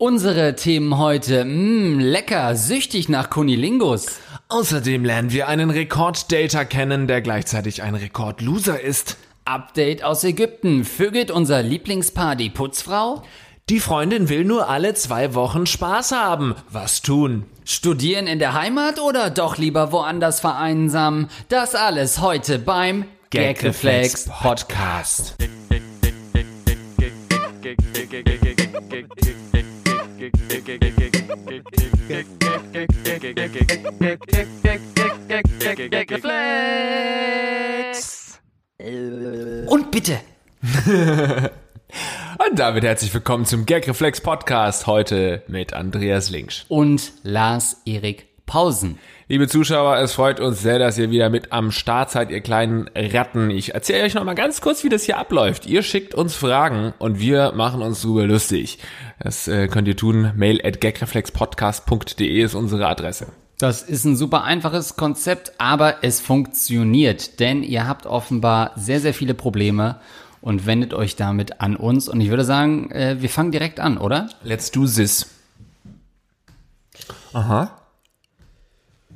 Unsere Themen heute, mh, lecker, süchtig nach Kunilingus. Außerdem lernen wir einen Rekorddater kennen, der gleichzeitig ein Rekordloser ist. Update aus Ägypten, vögelt unser Lieblingspaar die Putzfrau? Die Freundin will nur alle zwei Wochen Spaß haben. Was tun? Studieren in der Heimat oder doch lieber woanders vereinsamen? Das alles heute beim Gagreflex Podcast. Und bitte. Und damit herzlich willkommen zum Gagreflex Podcast. Heute mit Andreas Linksch. Und Lars Erik Pausen. Liebe Zuschauer, es freut uns sehr, dass ihr wieder mit am Start seid, ihr kleinen Ratten. Ich erzähle euch noch mal ganz kurz, wie das hier abläuft. Ihr schickt uns Fragen und wir machen uns drüber lustig. Das äh, könnt ihr tun. Mail at gagreflexpodcast.de ist unsere Adresse. Das ist ein super einfaches Konzept, aber es funktioniert, denn ihr habt offenbar sehr, sehr viele Probleme und wendet euch damit an uns. Und ich würde sagen, äh, wir fangen direkt an, oder? Let's do this. Aha.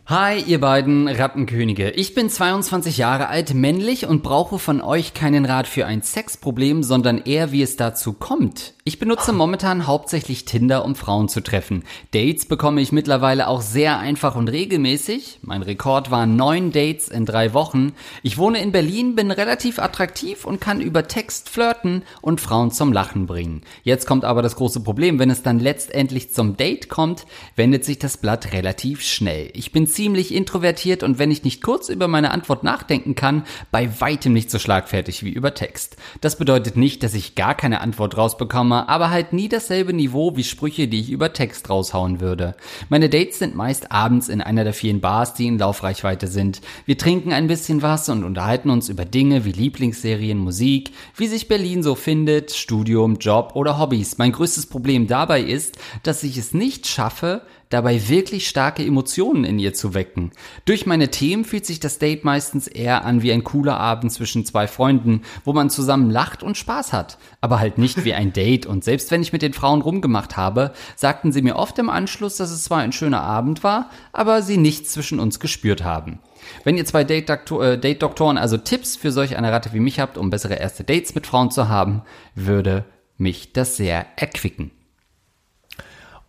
Hi, ihr beiden Rattenkönige. Ich bin 22 Jahre alt, männlich und brauche von euch keinen Rat für ein Sexproblem, sondern eher, wie es dazu kommt. Ich benutze momentan hauptsächlich Tinder, um Frauen zu treffen. Dates bekomme ich mittlerweile auch sehr einfach und regelmäßig. Mein Rekord waren neun Dates in drei Wochen. Ich wohne in Berlin, bin relativ attraktiv und kann über Text flirten und Frauen zum Lachen bringen. Jetzt kommt aber das große Problem, wenn es dann letztendlich zum Date kommt, wendet sich das Blatt relativ schnell. Ich bin ziemlich introvertiert und wenn ich nicht kurz über meine Antwort nachdenken kann, bei weitem nicht so schlagfertig wie über Text. Das bedeutet nicht, dass ich gar keine Antwort rausbekomme, aber halt nie dasselbe Niveau wie Sprüche, die ich über Text raushauen würde. Meine Dates sind meist abends in einer der vielen Bars, die in Laufreichweite sind. Wir trinken ein bisschen was und unterhalten uns über Dinge wie Lieblingsserien, Musik, wie sich Berlin so findet, Studium, Job oder Hobbys. Mein größtes Problem dabei ist, dass ich es nicht schaffe, dabei wirklich starke Emotionen in ihr zu wecken. Durch meine Themen fühlt sich das Date meistens eher an wie ein cooler Abend zwischen zwei Freunden, wo man zusammen lacht und Spaß hat, aber halt nicht wie ein Date und selbst wenn ich mit den Frauen rumgemacht habe, sagten sie mir oft im Anschluss, dass es zwar ein schöner Abend war, aber sie nichts zwischen uns gespürt haben. Wenn ihr zwei Date-Doktoren, Date also Tipps für solch eine Ratte wie mich habt, um bessere erste Dates mit Frauen zu haben, würde mich das sehr erquicken.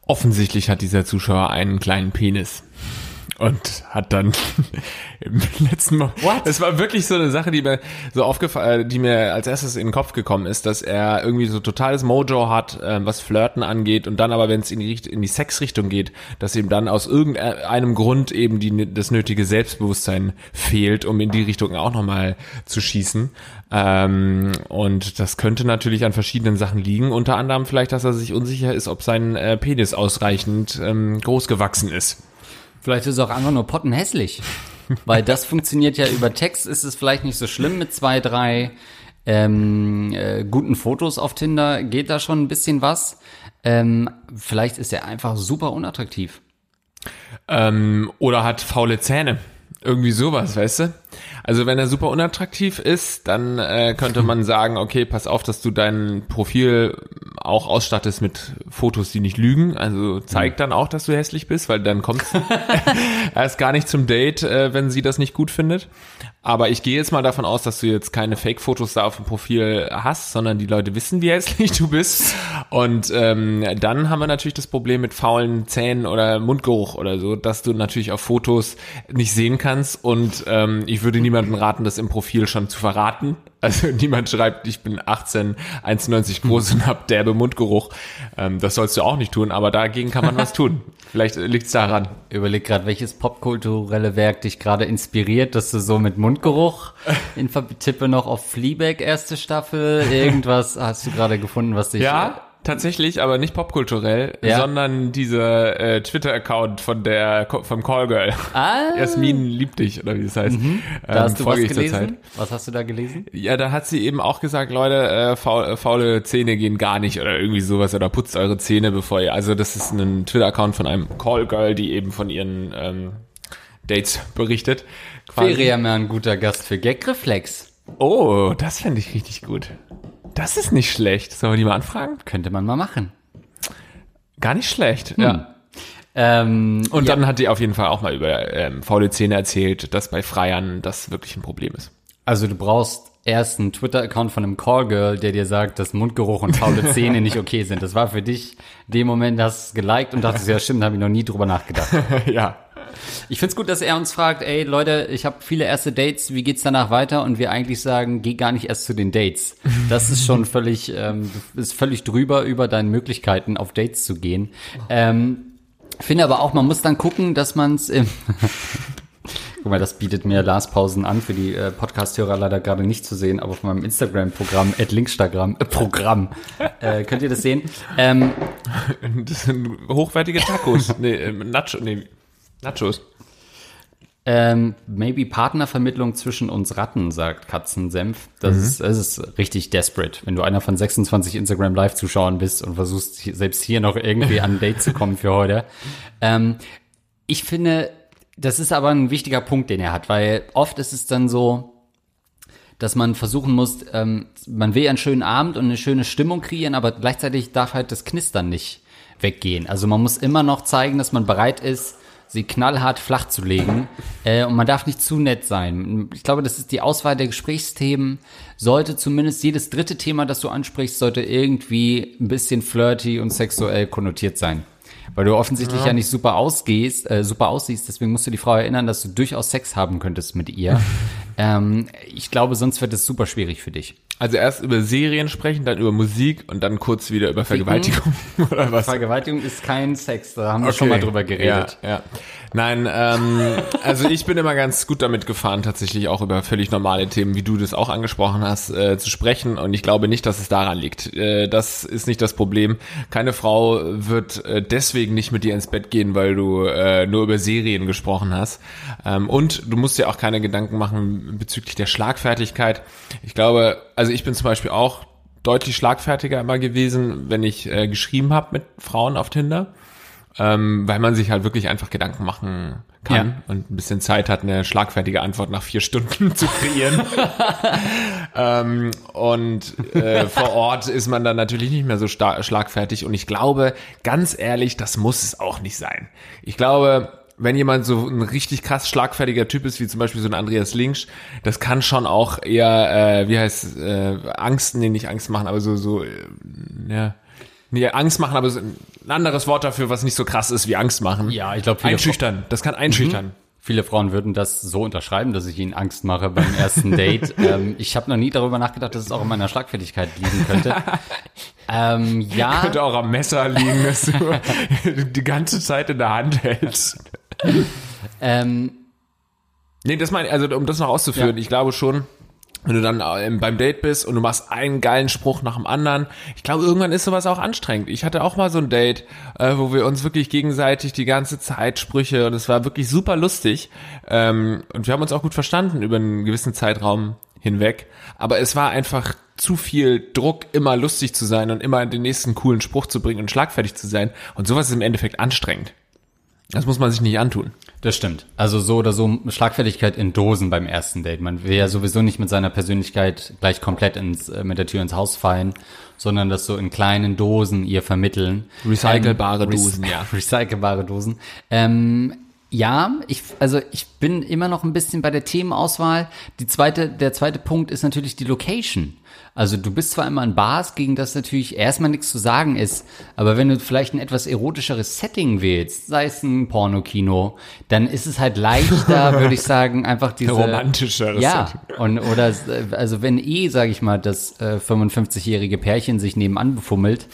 Offensichtlich hat dieser Zuschauer einen kleinen Penis. Und hat dann im letzten Mal. What? Es war wirklich so eine Sache, die mir so aufgefallen, die mir als erstes in den Kopf gekommen ist, dass er irgendwie so totales Mojo hat, äh, was Flirten angeht, und dann aber, wenn es in die, in die Sexrichtung geht, dass ihm dann aus irgendeinem Grund eben die, das nötige Selbstbewusstsein fehlt, um in die Richtung auch nochmal zu schießen. Ähm, und das könnte natürlich an verschiedenen Sachen liegen, unter anderem vielleicht, dass er sich unsicher ist, ob sein äh, Penis ausreichend ähm, groß gewachsen ist. Vielleicht ist es auch einfach nur pottenhässlich. Weil das funktioniert ja über Text, ist es vielleicht nicht so schlimm mit zwei, drei ähm, äh, guten Fotos auf Tinder, geht da schon ein bisschen was. Ähm, vielleicht ist er einfach super unattraktiv. Ähm, oder hat faule Zähne. Irgendwie sowas, weißt du? Also wenn er super unattraktiv ist, dann äh, könnte man sagen, okay, pass auf, dass du dein Profil auch ausstattest mit Fotos, die nicht lügen. Also zeig dann auch, dass du hässlich bist, weil dann kommt erst gar nicht zum Date, äh, wenn sie das nicht gut findet. Aber ich gehe jetzt mal davon aus, dass du jetzt keine Fake-Fotos da auf dem Profil hast, sondern die Leute wissen, wie hässlich du bist. Und ähm, dann haben wir natürlich das Problem mit faulen Zähnen oder Mundgeruch oder so, dass du natürlich auf Fotos nicht sehen kannst. Und ähm, ich würde niemandem raten, das im Profil schon zu verraten. Also niemand schreibt, ich bin 18, 1,90 groß und hab derbe Mundgeruch. Ähm, das sollst du auch nicht tun, aber dagegen kann man was tun. Vielleicht liegt's daran. Überleg gerade, welches popkulturelle Werk dich gerade inspiriert, dass du so mit Mundgeruch in tippe noch auf Fleabag erste Staffel. Irgendwas hast du gerade gefunden, was dich ja? Tatsächlich, aber nicht popkulturell, ja. sondern dieser äh, Twitter-Account von der vom Callgirl. Ah. Jasmin liebt dich, oder wie es heißt. Mhm. Da ähm, hast du was gelesen? Was hast du da gelesen? Ja, da hat sie eben auch gesagt, Leute, äh, faul, faule Zähne gehen gar nicht oder irgendwie sowas oder putzt eure Zähne bevor ihr. Also das ist ein Twitter-Account von einem Callgirl, die eben von ihren ähm, Dates berichtet. Quasi. Wäre ja mal ein guter Gast für Gagreflex. Oh, das fände ich richtig gut. Das ist nicht schlecht. Sollen wir die mal anfragen? Könnte man mal machen. Gar nicht schlecht, ja. Ähm, Und ja, dann hat die auf jeden Fall auch mal über ähm, faule Zähne erzählt, dass bei Freiern das wirklich ein Problem ist. also du brauchst erst einen Twitter-Account von einem Callgirl, der dir sagt, dass Mundgeruch und faule Zähne nicht okay sind. Das war für dich, dem Moment hast du es geliked und dachtest, ja stimmt, habe ich noch nie drüber nachgedacht. ja. Ich find's gut, dass er uns fragt, ey Leute, ich habe viele erste Dates, wie geht's danach weiter? Und wir eigentlich sagen, geh gar nicht erst zu den Dates. Das ist schon völlig, ähm, ist völlig drüber über deine Möglichkeiten, auf Dates zu gehen. Ähm, finde aber auch, man muss dann gucken, dass man's im Guck mal, das bietet mir Lars Pausen an, für die äh, Podcast-Hörer leider gerade nicht zu sehen, aber auf meinem Instagram-Programm, Linkstagram, äh, Programm, äh, könnt ihr das sehen. Ähm, Das sind hochwertige Tacos. nee, ähm, Nacho, nee, Nachos. Ähm, maybe Partnervermittlung zwischen uns Ratten, sagt Katzensenf. Das, ist, das ist richtig desperate. Wenn du einer von 26 Instagram Live-Zuschauern bist und versuchst, selbst hier noch irgendwie an ein Date zu kommen für heute. Ähm, ich finde, das ist aber ein wichtiger Punkt, den er hat, weil oft ist es dann so, dass man versuchen muss, ähm, man will ja einen schönen Abend und eine schöne Stimmung kreieren, aber gleichzeitig darf halt das Knistern nicht weggehen. Also man muss immer noch zeigen, dass man bereit ist, sie knallhart flach zu legen äh, und man darf nicht zu nett sein. Ich glaube, das ist die Auswahl der Gesprächsthemen. Sollte zumindest jedes dritte Thema, das du ansprichst, sollte irgendwie ein bisschen flirty und sexuell konnotiert sein. Weil du offensichtlich ja, nicht super ausgehst, äh, super aussiehst, deswegen musst du die Frau erinnern, dass du durchaus Sex haben könntest mit ihr. ähm, ich glaube, sonst wird es super schwierig für dich. Also erst über Serien sprechen, dann über Musik und dann kurz wieder über Vergewaltigung oder was? Vergewaltigung ist kein Sex, da haben wir schon mal drüber geredet. Ja, ja. Nein, ähm, also ich bin immer ganz gut damit gefahren, tatsächlich auch über völlig normale Themen, wie du das auch angesprochen hast, äh, zu sprechen. Und ich glaube nicht, dass es daran liegt. Äh, das ist nicht das Problem. Keine Frau wird äh, deswegen nicht mit dir ins Bett gehen, weil du äh, nur über Serien gesprochen hast. Ähm, und du musst dir auch keine Gedanken machen bezüglich der Schlagfertigkeit. Ich glaube, also ich bin zum Beispiel auch deutlich schlagfertiger immer gewesen, wenn ich äh, geschrieben habe mit Frauen auf Tinder ähm, weil man sich halt wirklich einfach Gedanken machen kann Ja. und ein bisschen Zeit hat, eine schlagfertige Antwort nach vier Stunden zu kreieren. ähm, und äh, vor Ort ist man dann natürlich nicht mehr so schlagfertig. Und ich glaube, ganz ehrlich, das muss es auch nicht sein. Ich glaube, wenn jemand so ein richtig krass schlagfertiger Typ ist, wie zum Beispiel so ein Andreas Links, das kann schon auch eher, äh, wie heißt äh, Angst, nee, nicht Angst machen, aber so, so, äh, ja. Nee, Angst machen, aber ein anderes Wort dafür, was nicht so krass ist wie Angst machen. Ja, ich glaube, Einschüchtern. Das kann einschüchtern. viele Frauen würden das so unterschreiben, dass ich ihnen Angst mache beim ersten Date. ähm, ich habe noch nie darüber nachgedacht, dass es auch in meiner Schlagfertigkeit liegen könnte. ähm, ja, Könnte auch am Messer liegen, dass du die ganze Zeit in der Hand hältst. ähm, Nee, das meine also um das noch auszuführen, Ja. ich glaube schon, wenn du dann ähm, beim Date bist und du machst einen geilen Spruch nach dem anderen, ich glaube, irgendwann ist sowas auch anstrengend. Ich hatte auch mal so ein Date, äh, wo wir uns wirklich gegenseitig die ganze Zeit Sprüche und es war wirklich super lustig ähm, und wir haben uns auch gut verstanden über einen gewissen Zeitraum hinweg, aber es war einfach zu viel Druck, immer lustig zu sein und immer den nächsten coolen Spruch zu bringen und schlagfertig zu sein und sowas ist im Endeffekt anstrengend. Das muss man sich nicht antun. das stimmt. Also so oder so Schlagfertigkeit in Dosen beim ersten Date. Man will ja sowieso nicht mit seiner Persönlichkeit gleich komplett ins, äh, mit der Tür ins Haus fallen, sondern das so in kleinen Dosen ihr vermitteln. Recycelbare Ähm, Dosen, ja. Recycelbare Dosen. Ähm, ja, ich, also ich bin immer noch ein bisschen bei der Themenauswahl. Die zweite, der zweite Punkt ist natürlich die Location. Also du bist zwar immer in Bars, gegen das natürlich erstmal nichts zu sagen ist, aber wenn du vielleicht ein etwas erotischeres Setting wählst, sei es ein Pornokino, dann ist es halt leichter, würde ich sagen, einfach diese Romantischeres Ja, Setting. und oder also wenn eh, sage ich mal, das äh, 55-jährige Pärchen sich nebenan befummelt,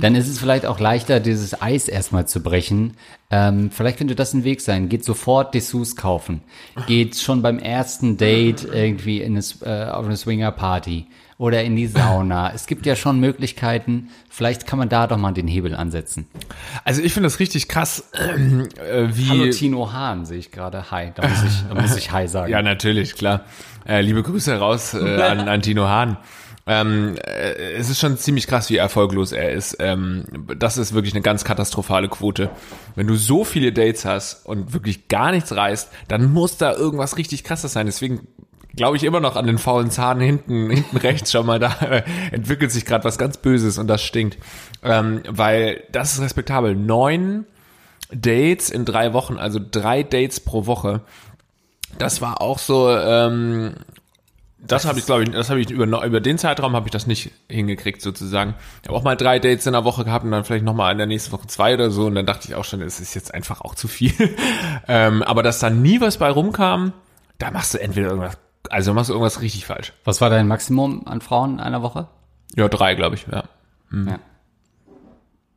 dann ist es vielleicht auch leichter, dieses Eis erstmal zu brechen. Ähm, vielleicht könnte das ein Weg sein. Geht sofort Dessous kaufen. Geht schon beim ersten Date irgendwie in eine, äh, auf eine Swinger-Party oder in die Sauna. Es gibt ja schon Möglichkeiten. Vielleicht kann man da doch mal den Hebel ansetzen. Also ich finde das richtig krass, äh, wie Hallo Tino Hahn, sehe ich gerade. Hi, da muss ich, da muss ich Hi sagen. Ja, natürlich, klar. Äh, liebe Grüße raus äh, an, an Tino Hahn. Ähm, äh, es ist schon ziemlich krass, wie erfolglos er ist. Ähm, das ist wirklich eine ganz katastrophale Quote. Wenn du so viele Dates hast und wirklich gar nichts reißt, dann muss da irgendwas richtig krasses sein. Deswegen glaube ich immer noch an den faulen Zahn hinten, hinten rechts. Schau mal, da entwickelt sich gerade was ganz Böses und das stinkt. Ähm, weil das ist respektabel. Neun Dates in drei Wochen, also drei Dates pro Woche. Das war auch so, ähm, das habe ich, glaube ich, das habe ich über, über den Zeitraum habe ich das nicht hingekriegt sozusagen. Ich habe auch mal drei Dates in der Woche gehabt und dann vielleicht nochmal in der nächsten Woche zwei oder so und dann dachte ich auch schon, es ist jetzt einfach auch zu viel. ähm, aber dass da nie was bei rumkam, da machst du entweder irgendwas, also machst du irgendwas richtig falsch. Was war dein Maximum an Frauen in einer Woche? Ja, drei, glaube ich, ja. Mhm. ja.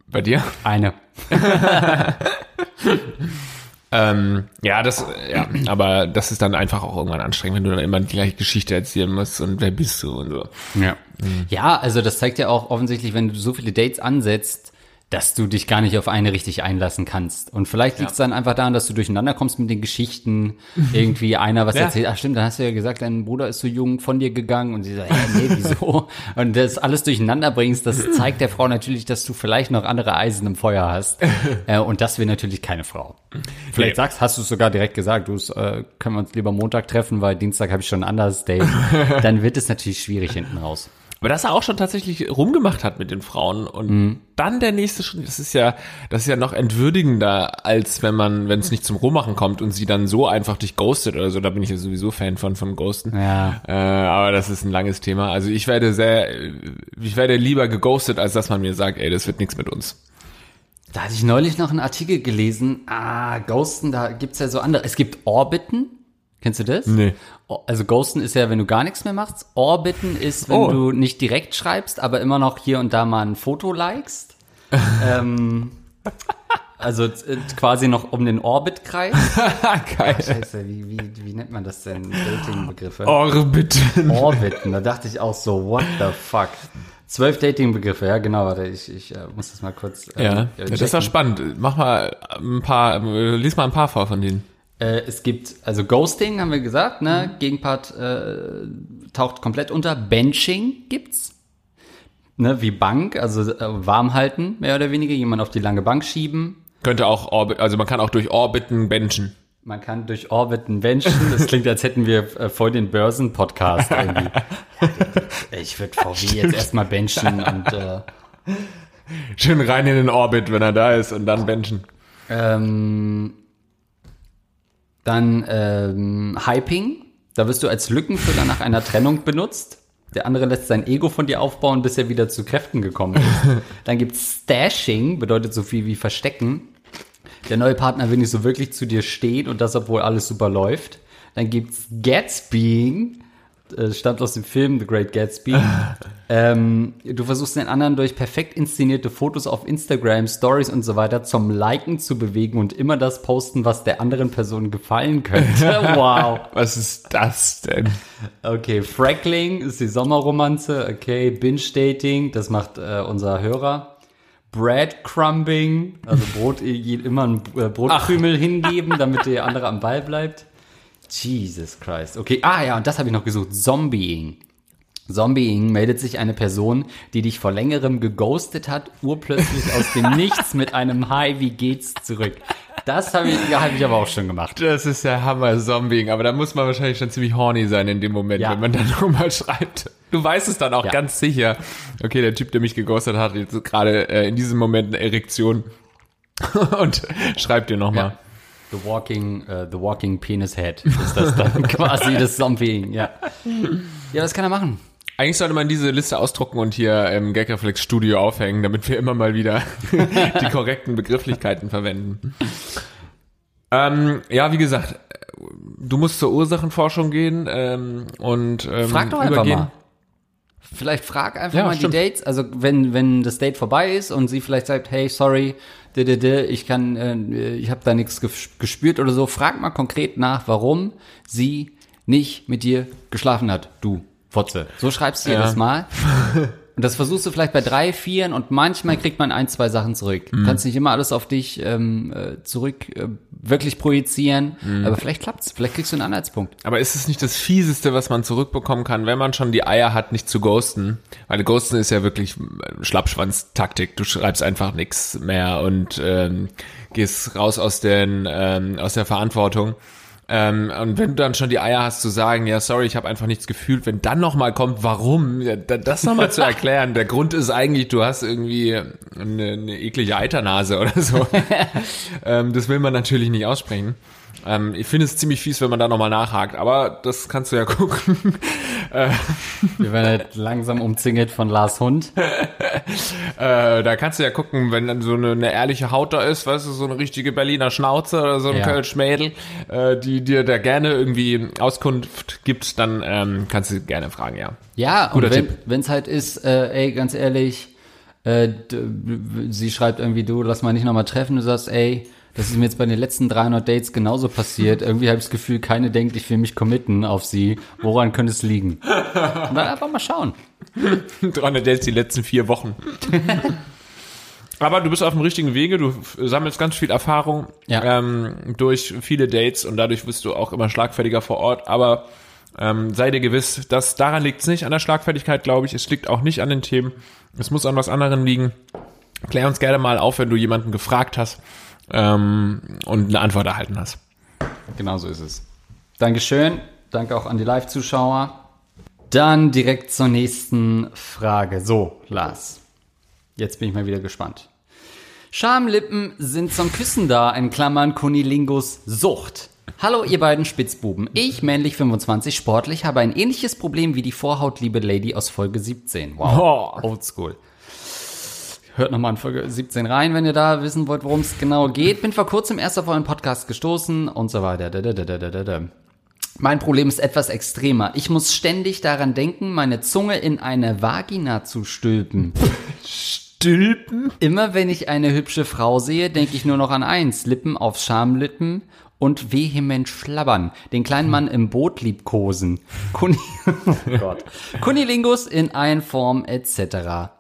Bei dir? Eine. ähm, ja, das, ja, aber das ist dann einfach auch irgendwann anstrengend, wenn du dann immer die gleiche Geschichte erzählen musst und wer bist du und so. Ja. Mhm. Ja, also das zeigt ja auch offensichtlich, wenn du so viele Dates ansetzt, dass du dich gar nicht auf eine richtig einlassen kannst. Und vielleicht liegt es ja. dann einfach daran, dass du durcheinander kommst mit den Geschichten. Irgendwie einer was ja. erzählt, ach stimmt, dann hast du ja gesagt, dein Bruder ist so jung von dir gegangen und sie sagt, hey, nee, wieso? und das alles durcheinander bringst, das zeigt der Frau natürlich, dass du vielleicht noch andere Eisen im Feuer hast. äh, und das will natürlich keine Frau. Vielleicht nee. sagst, hast du es sogar direkt gesagt, du äh, können wir uns lieber Montag treffen, weil Dienstag habe ich schon ein anderes Date. dann wird es natürlich schwierig hinten raus. Aber dass er auch schon tatsächlich rumgemacht hat mit den Frauen und mhm. dann der nächste Schritt, das ist ja, das ist ja noch entwürdigender, als wenn man, wenn es nicht zum Rummachen kommt und sie dann so einfach dich ghostet oder so, da bin ich ja sowieso Fan von, von Ghosten. Ja. Äh, aber das ist ein langes Thema. Also ich werde sehr, ich werde lieber geghostet, als dass man mir sagt, ey, das wird nichts mit uns. Da hatte ich neulich noch einen Artikel gelesen, ah, Ghosten, da gibt's ja so andere, es gibt Orbiten, Kennst du das? Nee. Also Ghosten ist ja, wenn du gar nichts mehr machst. Orbiten ist, wenn oh. du nicht direkt schreibst, aber immer noch hier und da mal ein Foto likest. ähm, also äh, quasi noch um den Orbit kreist. Geil. Ach, scheiße, wie, wie, wie nennt man das denn? Dating-Begriffe? Orbiten. Orbiten. Da dachte ich auch so, what the fuck? Zwölf Dating-Begriffe, ja genau, warte, ich, ich äh, muss das mal kurz. Ähm, ja, ja das ist doch spannend. Mach mal ein paar, lies mal ein paar vor von denen. Äh, es gibt, also Ghosting haben wir gesagt, ne? Mhm. Gegenpart äh, taucht komplett unter. Benching gibt's. Ne, wie Bank, also äh, warm halten, mehr oder weniger, jemand auf die lange Bank schieben. Könnte auch Orbit, also man kann auch durch Orbiten benchen. Man kann durch Orbiten benchen. Das klingt, als hätten wir äh, voll den Börsen-Podcast irgendwie. ich würde VW Stimmt. jetzt erstmal benchen und äh, schön rein in den Orbit, wenn er da ist und dann benchen. Ähm, dann ähm, Hyping. Da wirst du als Lückenfüller nach einer Trennung benutzt. Der andere lässt sein Ego von dir aufbauen, bis er wieder zu Kräften gekommen ist. Dann gibt's Stashing, bedeutet so viel wie Verstecken. Der neue Partner will nicht so wirklich zu dir stehen und das, obwohl alles super läuft. Dann gibt's Gatsbying stammt aus dem Film The Great Gatsby. ähm, du versuchst den anderen durch perfekt inszenierte Fotos auf Instagram, Stories und so weiter zum Liken zu bewegen und immer das posten, was der anderen Person gefallen könnte. Wow. was ist das denn? Okay, Frackling ist die Sommerromanze. Okay, Binge-Dating, das macht äh, unser Hörer. Breadcrumbing, also Brot, immer ein äh, Brotkrümel hingeben, damit der andere am Ball bleibt. Jesus Christ. Okay, ah ja, und das habe ich noch gesucht. Zombieing. Zombieing meldet sich eine Person, die dich vor längerem geghostet hat, urplötzlich aus dem Nichts mit einem Hi, wie geht's zurück. Das habe ich, ja, hab ich aber auch schon gemacht. Das ist ja Hammer Zombieing, aber da muss man wahrscheinlich schon ziemlich horny sein in dem Moment, ja. wenn man dann nochmal schreibt. Du weißt es dann auch ja. ganz sicher. Okay, der Typ, der mich geghostet hat, jetzt gerade äh, in diesem Moment eine Erektion und schreibt dir nochmal. Ja. The Walking, uh, The Walking Penis Head ist das dann quasi das Zombie, ja. Ja, was kann er machen? Eigentlich sollte man diese Liste ausdrucken und hier im Gagreflex Studio aufhängen, damit wir immer mal wieder die korrekten Begrifflichkeiten verwenden. Ähm, ja, wie gesagt, du musst zur Ursachenforschung gehen ähm, und ähm, Frag doch einfach übergehen. mal. Vielleicht frag einfach ja, mal stimmt. die Dates. Also wenn wenn das Date vorbei ist und sie vielleicht sagt, hey, sorry, ich kann, äh, ich habe da nichts gespürt oder so. Frag mal konkret nach, warum sie nicht mit dir geschlafen hat, du Fotze. So schreibst du ja. das mal. Und das versuchst du vielleicht bei drei, vieren und manchmal kriegt man ein, zwei Sachen zurück. Du mhm. kannst nicht immer alles auf dich ähm, äh, zurück äh, wirklich projizieren, mhm. aber vielleicht klappt's, vielleicht kriegst du einen Anhaltspunkt. Aber ist es nicht das Fieseste, was man zurückbekommen kann, wenn man schon die Eier hat, nicht zu ghosten? Weil ghosten ist ja wirklich Schlappschwanz-Taktik. Du schreibst einfach nichts mehr und ähm, gehst raus aus, den, ähm, aus der Verantwortung. Ähm, und wenn du dann schon die Eier hast zu sagen, ja, sorry, ich habe einfach nichts gefühlt, wenn dann nochmal kommt, warum, ja, das nochmal zu erklären. Der Grund ist eigentlich, du hast irgendwie eine, eine eklige Eiternase oder so. ähm, das will man natürlich nicht aussprechen. Ähm, ich finde es ziemlich fies, wenn man da nochmal nachhakt, aber das kannst du ja gucken. Wir werden halt langsam umzingelt von Lars Hund. Äh, da kannst du ja gucken, wenn dann so eine, eine ehrliche Haut da ist, weißt du, so eine richtige Berliner Schnauze oder so ein Ja. Kölsch-Mädel, äh, die dir da gerne irgendwie Auskunft gibt, dann ähm, kannst du gerne fragen, ja. Ja, Guter und wenn wenn's halt ist, äh, ey, ganz ehrlich, äh, sie schreibt irgendwie, du, lass mal nicht nochmal treffen, du sagst, ey, das ist mir jetzt bei den letzten 300 Dates genauso passiert. Irgendwie habe ich das Gefühl, keine denkt, ich will mich committen auf sie. Woran könnte es liegen? Und dann einfach mal schauen. 300 Dates die letzten vier Wochen. Aber du bist auf dem richtigen Wege, du sammelst ganz viel Erfahrung Ja. ähm, durch viele Dates und dadurch wirst du auch immer schlagfertiger vor Ort. Aber ähm, sei dir gewiss, dass daran liegt es nicht an der Schlagfertigkeit, glaube ich. Es liegt auch nicht an den Themen. Es muss an was anderem liegen. Klär uns gerne mal auf, wenn du jemanden gefragt hast ähm, und eine Antwort erhalten hast. Genau so ist es. Dankeschön. Danke auch an die Live-Zuschauer. Dann direkt zur nächsten Frage. So, Lars. Jetzt bin ich mal wieder gespannt. Schamlippen sind zum Küssen da, in Klammern Kunilingus Sucht. Hallo, ihr beiden Spitzbuben. Ich, männlich 25, sportlich, habe ein ähnliches Problem wie die Vorhautliebe Lady aus Folge 17. Wow, oldschool. Hört nochmal in Folge 17 rein, wenn ihr da wissen wollt, worum es genau geht. Bin vor kurzem erst auf euren Podcast gestoßen und so weiter. Mein Problem ist etwas extremer. Ich muss ständig daran denken, meine Zunge in eine Vagina zu stülpen. Stülpen? Immer wenn ich eine hübsche Frau sehe, denke ich nur noch an eins. Lippen auf Schamlippen und vehement schlabbern. Den kleinen Mann im Boot liebkosen. Kuni oh Gott. Kunilingus in Einform etc.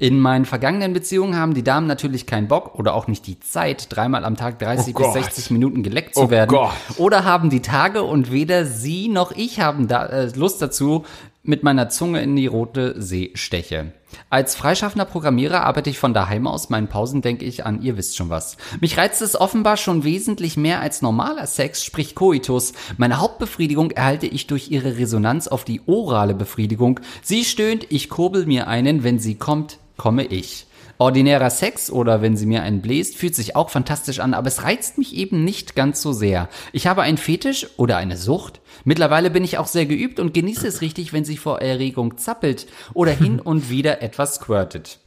In meinen vergangenen Beziehungen haben die Damen natürlich keinen Bock oder auch nicht die Zeit, dreimal am Tag 30 Oh bis Gott. 60 Minuten geleckt zu Oh werden. Gott. Oder haben die Tage und weder sie noch ich haben da, äh, Lust dazu, mit meiner Zunge in die rote See steche. Als freischaffender Programmierer arbeite ich von daheim aus. Meinen Pausen denke ich an, ihr wisst schon was. Mich reizt es offenbar schon wesentlich mehr als normaler Sex, sprich Coitus. Meine Hauptbefriedigung erhalte ich durch ihre Resonanz auf die orale Befriedigung. Sie stöhnt, ich kurbel mir einen, wenn sie kommt, komme ich. Ordinärer Sex oder wenn sie mir einen bläst, fühlt sich auch fantastisch an, aber es reizt mich eben nicht ganz so sehr. Ich habe einen Fetisch oder eine Sucht. Mittlerweile bin ich auch sehr geübt und genieße es richtig, wenn sie vor Erregung zappelt oder hin und wieder etwas squirtet.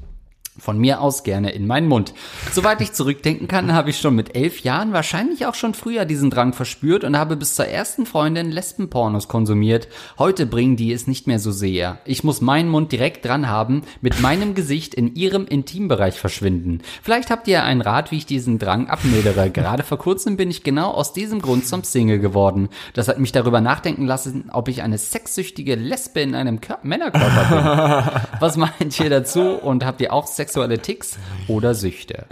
Von mir aus gerne in meinen Mund. Soweit ich zurückdenken kann, habe ich schon mit elf Jahren, wahrscheinlich auch schon früher diesen Drang verspürt und habe bis zur ersten Freundin Lesbenpornos konsumiert. Heute bringen die es nicht mehr so sehr. Ich muss meinen Mund direkt dran haben, mit meinem Gesicht in ihrem Intimbereich verschwinden. Vielleicht habt ihr einen Rat, wie ich diesen Drang abmildere. Gerade vor kurzem bin ich genau aus diesem Grund zum Single geworden. Das hat mich darüber nachdenken lassen, ob ich eine sexsüchtige Lesbe in einem Kör Männerkörper bin. Was meint ihr dazu und habt ihr auch sexuelle Ticks oder Süchte?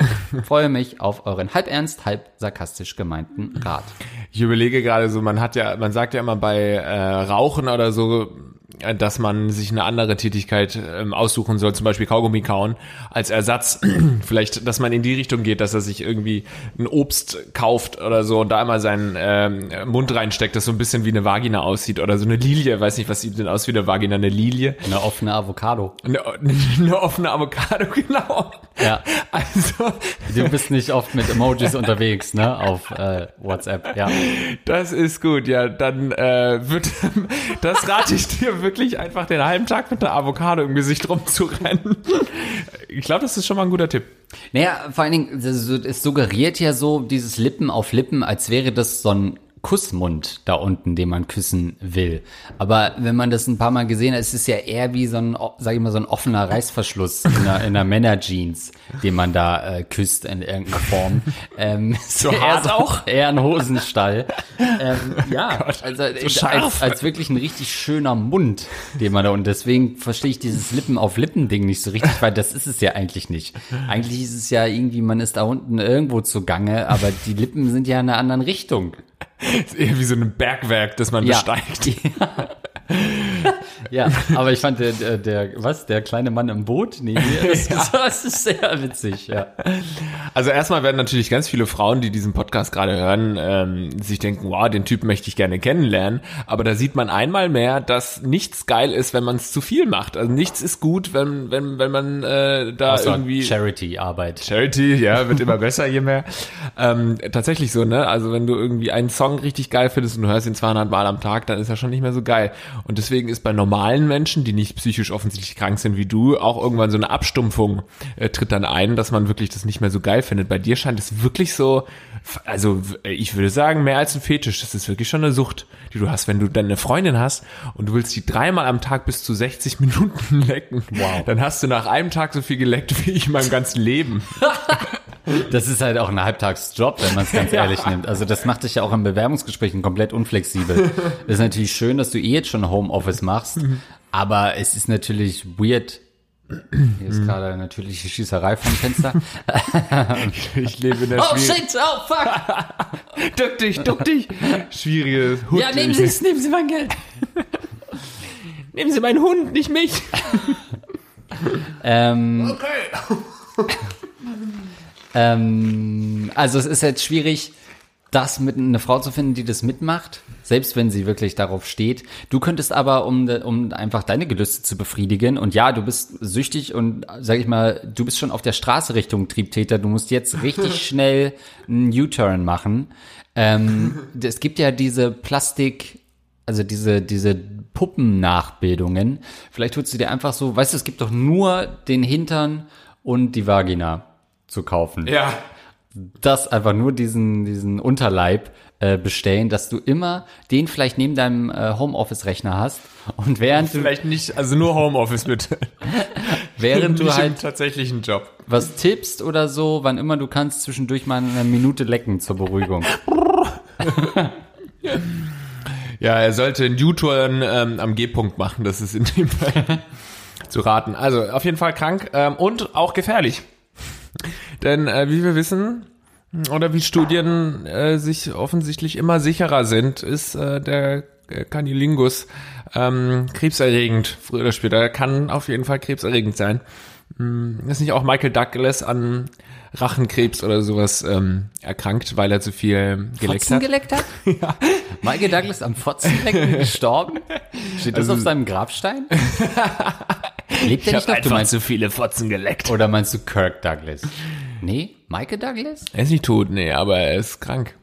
Freue mich auf euren halb ernst, halb sarkastisch gemeinten Rat. Ich überlege gerade so, man hat ja, man sagt ja immer bei äh, Rauchen oder so, äh, dass man sich eine andere Tätigkeit ähm, aussuchen soll, zum Beispiel Kaugummi kauen, als Ersatz. Vielleicht, dass man in die Richtung geht, dass er sich irgendwie ein Obst kauft oder so und da einmal seinen ähm, Mund reinsteckt, das so ein bisschen wie eine Vagina aussieht oder so eine Lilie. Weiß nicht, was sieht denn aus wie eine Vagina? Eine Lilie? Eine offene Avocado. Eine, eine offene Avocado, genau. Ja. Also, Du bist nicht oft mit Emojis unterwegs, ne? Auf äh, WhatsApp, ja. Das ist gut, ja. Dann äh, wird das rate ich dir wirklich einfach den halben Tag mit der Avocado im Gesicht rumzurennen. Ich glaube, das ist schon mal ein guter Tipp. Naja, vor allen Dingen, es suggeriert ja so dieses Lippen auf Lippen, als wäre das so ein Kussmund da unten, den man küssen will. Aber wenn man das ein paar Mal gesehen hat, ist es ja eher wie so ein, sag ich mal, so ein offener Reißverschluss in einer, in einer Männerjeans, den man da äh, küsst in irgendeiner Form. Ähm, So hart auch? Eher ein Hosenstall. ähm, ja, also so als, als wirklich ein richtig schöner Mund, den man da und deswegen verstehe ich dieses Lippen auf Lippen Ding nicht so richtig, weil das ist es ja eigentlich nicht. Eigentlich ist es ja irgendwie, man ist da unten irgendwo zugange, aber die Lippen sind ja in einer anderen Richtung. Ist eher wie so ein Bergwerk, das man Ja. besteigt. Ja, aber ich fand der, der, der, was, der kleine Mann im Boot? Nee, das, das, das ist sehr witzig, ja. Also erstmal werden natürlich ganz viele Frauen, die diesen Podcast gerade hören, ähm, sich denken, wow, den Typen möchte ich gerne kennenlernen. Aber da sieht man einmal mehr, dass nichts geil ist, wenn man es zu viel macht. Also nichts ist gut, wenn, wenn, wenn man äh, da Außer irgendwie... Charity-Arbeit. Charity, ja, wird immer besser, je mehr. Ähm, tatsächlich so, ne? Also wenn du irgendwie einen Song richtig geil findest und du hörst ihn 200 Mal am Tag, dann ist er schon nicht mehr so geil. Und deswegen ist bei normalen Menschen, die nicht psychisch offensichtlich krank sind wie du, auch irgendwann so eine Abstumpfung äh, tritt dann ein, dass man wirklich das nicht mehr so geil findet. Bei dir scheint es wirklich so, also ich würde sagen, mehr als ein Fetisch. Das ist wirklich schon eine Sucht, die du hast. Wenn du deine Freundin hast und du willst die dreimal am Tag bis zu 60 Minuten lecken, Wow. dann hast du nach einem Tag so viel geleckt wie ich in meinem ganzen Leben. Das ist halt auch ein Halbtagsjob, wenn man es ganz ehrlich nimmt. Also das macht dich ja auch in Bewerbungsgesprächen komplett unflexibel. Ist natürlich schön, dass du eh jetzt schon Homeoffice machst, aber es ist natürlich weird. Hier ist gerade eine natürliche Schießerei vom Fenster. Ich lebe in der Oh shit, oh fuck. Duck dich, duck dich. Schwierige Hut. Ja, nehmen Sie es, nehmen Sie mein Geld. Nehmen Sie meinen Hund, nicht mich. Ähm, ähm, also es ist jetzt schwierig, das mit eine Frau zu finden, die das mitmacht, selbst wenn sie wirklich darauf steht. Du könntest aber, um, um einfach deine Gelüste zu befriedigen, und ja, du bist süchtig und sag ich mal, du bist schon auf der Straße Richtung Triebtäter, du musst jetzt richtig schnell einen U-Turn machen. Ähm, es gibt ja diese Plastik, also diese, diese Puppennachbildungen. Vielleicht holst du dir einfach so, weißt du, es gibt doch nur den Hintern und die Vagina zu kaufen. Ja. Das einfach nur diesen, diesen Unterleib äh, bestellen, dass du immer den vielleicht neben deinem äh, Homeoffice-Rechner hast und während du, Vielleicht nicht, also nur Homeoffice bitte. während du halt tatsächlichen Job. was tippst oder so, wann immer du kannst, zwischendurch mal eine Minute lecken zur Beruhigung. Ja, er sollte einen U-Turn ähm, am G-Punkt machen, das ist in dem Fall zu raten. Also auf jeden Fall krank ähm, und auch gefährlich. Denn äh, wie wir wissen, oder wie Studien äh, sich offensichtlich immer sicherer sind, ist äh, der äh, Canilingus ähm, krebserregend, früher oder später. Er kann auf jeden Fall krebserregend sein. Hm, ist nicht auch Michael Douglas an Rachenkrebs oder sowas ähm, erkrankt, weil er zu viel geleckt Fotzen hat? geleckt hat? ja. Michael Douglas am Fotzenlecken gestorben? Steht das Also- auf seinem Grabstein? Lebt er nicht noch? Du meinst, zu viele Fotzen geleckt. oder meinst du Kirk Douglas? Nee, Michael Douglas? Er ist nicht tot, nee, aber er ist krank.